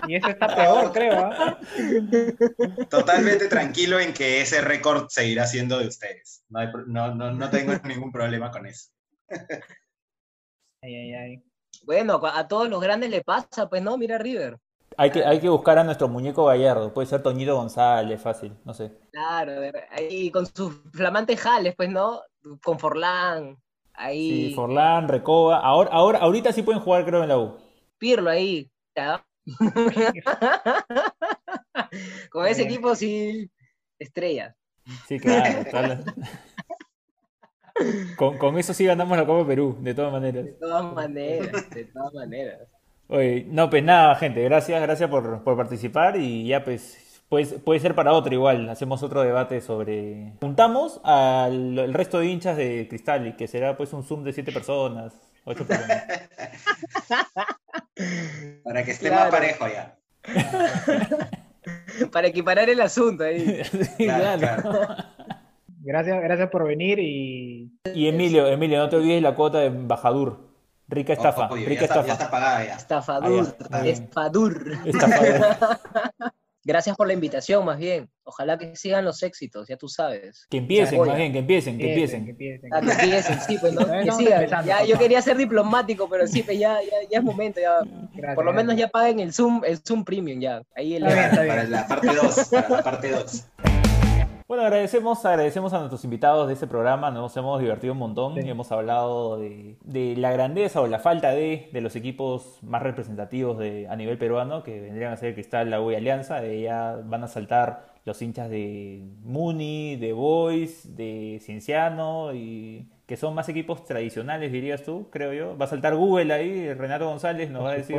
Y eso está peor, creo. ¿ah? Totalmente tranquilo en que ese récord seguirá siendo de ustedes. No, no, no, tengo ningún problema con eso. Ay, ay, ay. Bueno, a todos los grandes le pasa, pues no, mira River. Hay que, hay que buscar a nuestro muñeco Gallardo, puede ser Toñito González, fácil, no sé. Claro, ahí con sus flamantes jales, pues, ¿no? Con Forlán, ahí. Sí, Forlán, Recoba, ahora, ahora, ahorita sí pueden jugar creo en la U. Pirlo ahí, Con ese equipo sí, estrella. Sí, claro. con, eso sí ganamos la Copa Perú, de todas maneras. De todas maneras, de todas maneras. Oye, no, pues nada, gente, gracias, gracias por, participar y ya pues, pues puede ser para otro igual, hacemos otro debate sobre... Juntamos al resto de hinchas de Cristal y que será pues un Zoom de siete personas, ocho personas. Para que esté más parejo ya. Para equiparar el asunto ahí. Gracias, gracias por venir y. Y Emilio, Emilio, no te olvides la cuota de embajador. Rica estafa. rica estafa. ya está pagada ya. Estafador. Estafador. Gracias por la invitación, más bien. Ojalá que sigan los éxitos, ya tú sabes. Que empiecen, más bien, que empiecen, que empiecen. Que empiecen, ah, que empiecen sí, pues, ¿no? que sigan. Ya, yo quería ser diplomático, pero sí, pues ya, ya, ya es momento, ya. por lo menos ya paguen el Zoom, el Zoom Premium, ya. Ahí el... Para la parte 2, para la parte 2. Bueno, agradecemos, agradecemos a nuestros invitados de este programa, nos hemos divertido un montón. Y hemos hablado de, la grandeza o la falta de, de los equipos más representativos de, a nivel peruano, que vendrían a ser Cristal, la U y Alianza, de ya van a saltar los hinchas de Muni, de Boys, de Cienciano y que son más equipos tradicionales, dirías tú, creo yo. Va a saltar Google ahí, Renato González nos va a decir,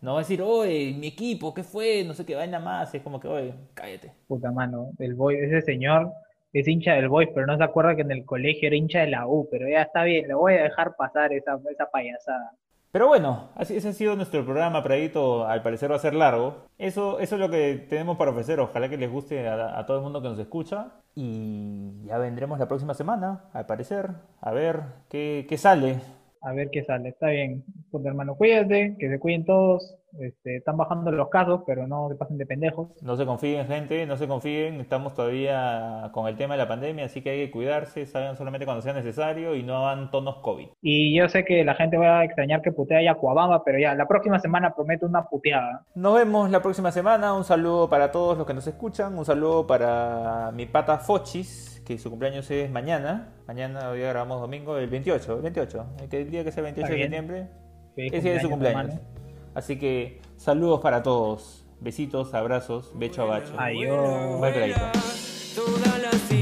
nos va a decir, oye, mi equipo, ¿qué fue? No sé qué vaina más. es como que, oye, cállate. Puta mano, el boy, ese señor es hincha del Boys, pero no se acuerda que en el colegio era hincha de la U, pero ya está bien, le voy a dejar pasar esa, esa payasada. Pero bueno, ese ha sido nuestro programa, Pradito. Al parecer va a ser largo. Eso, eso es lo que tenemos para ofrecer. Ojalá que les guste a, todo el mundo que nos escucha. Y ya vendremos la próxima semana, al parecer, a ver qué, qué sale. A ver qué sale. Está bien. Pues hermano, cuídate, que se cuiden todos. Este, están bajando los casos, pero no se pasen de pendejos. No se confíen, gente, no se confíen. Estamos todavía con el tema de la pandemia, así que hay que cuidarse, salgan solamente cuando sea necesario y no hagan tonos COVID. Y yo sé que la gente va a extrañar que putea ya Cuabamba, pero ya, la próxima semana prometo una puteada. Nos vemos la próxima semana. Un saludo para todos los que nos escuchan. Un saludo para mi pata Fochis, que su cumpleaños es mañana. Mañana, hoy grabamos domingo, el 28, el 28. El día que sea el 28 de septiembre, ese es su cumpleaños. Así que saludos para todos. Besitos, abrazos, becho a bacho. Adiós. Bye,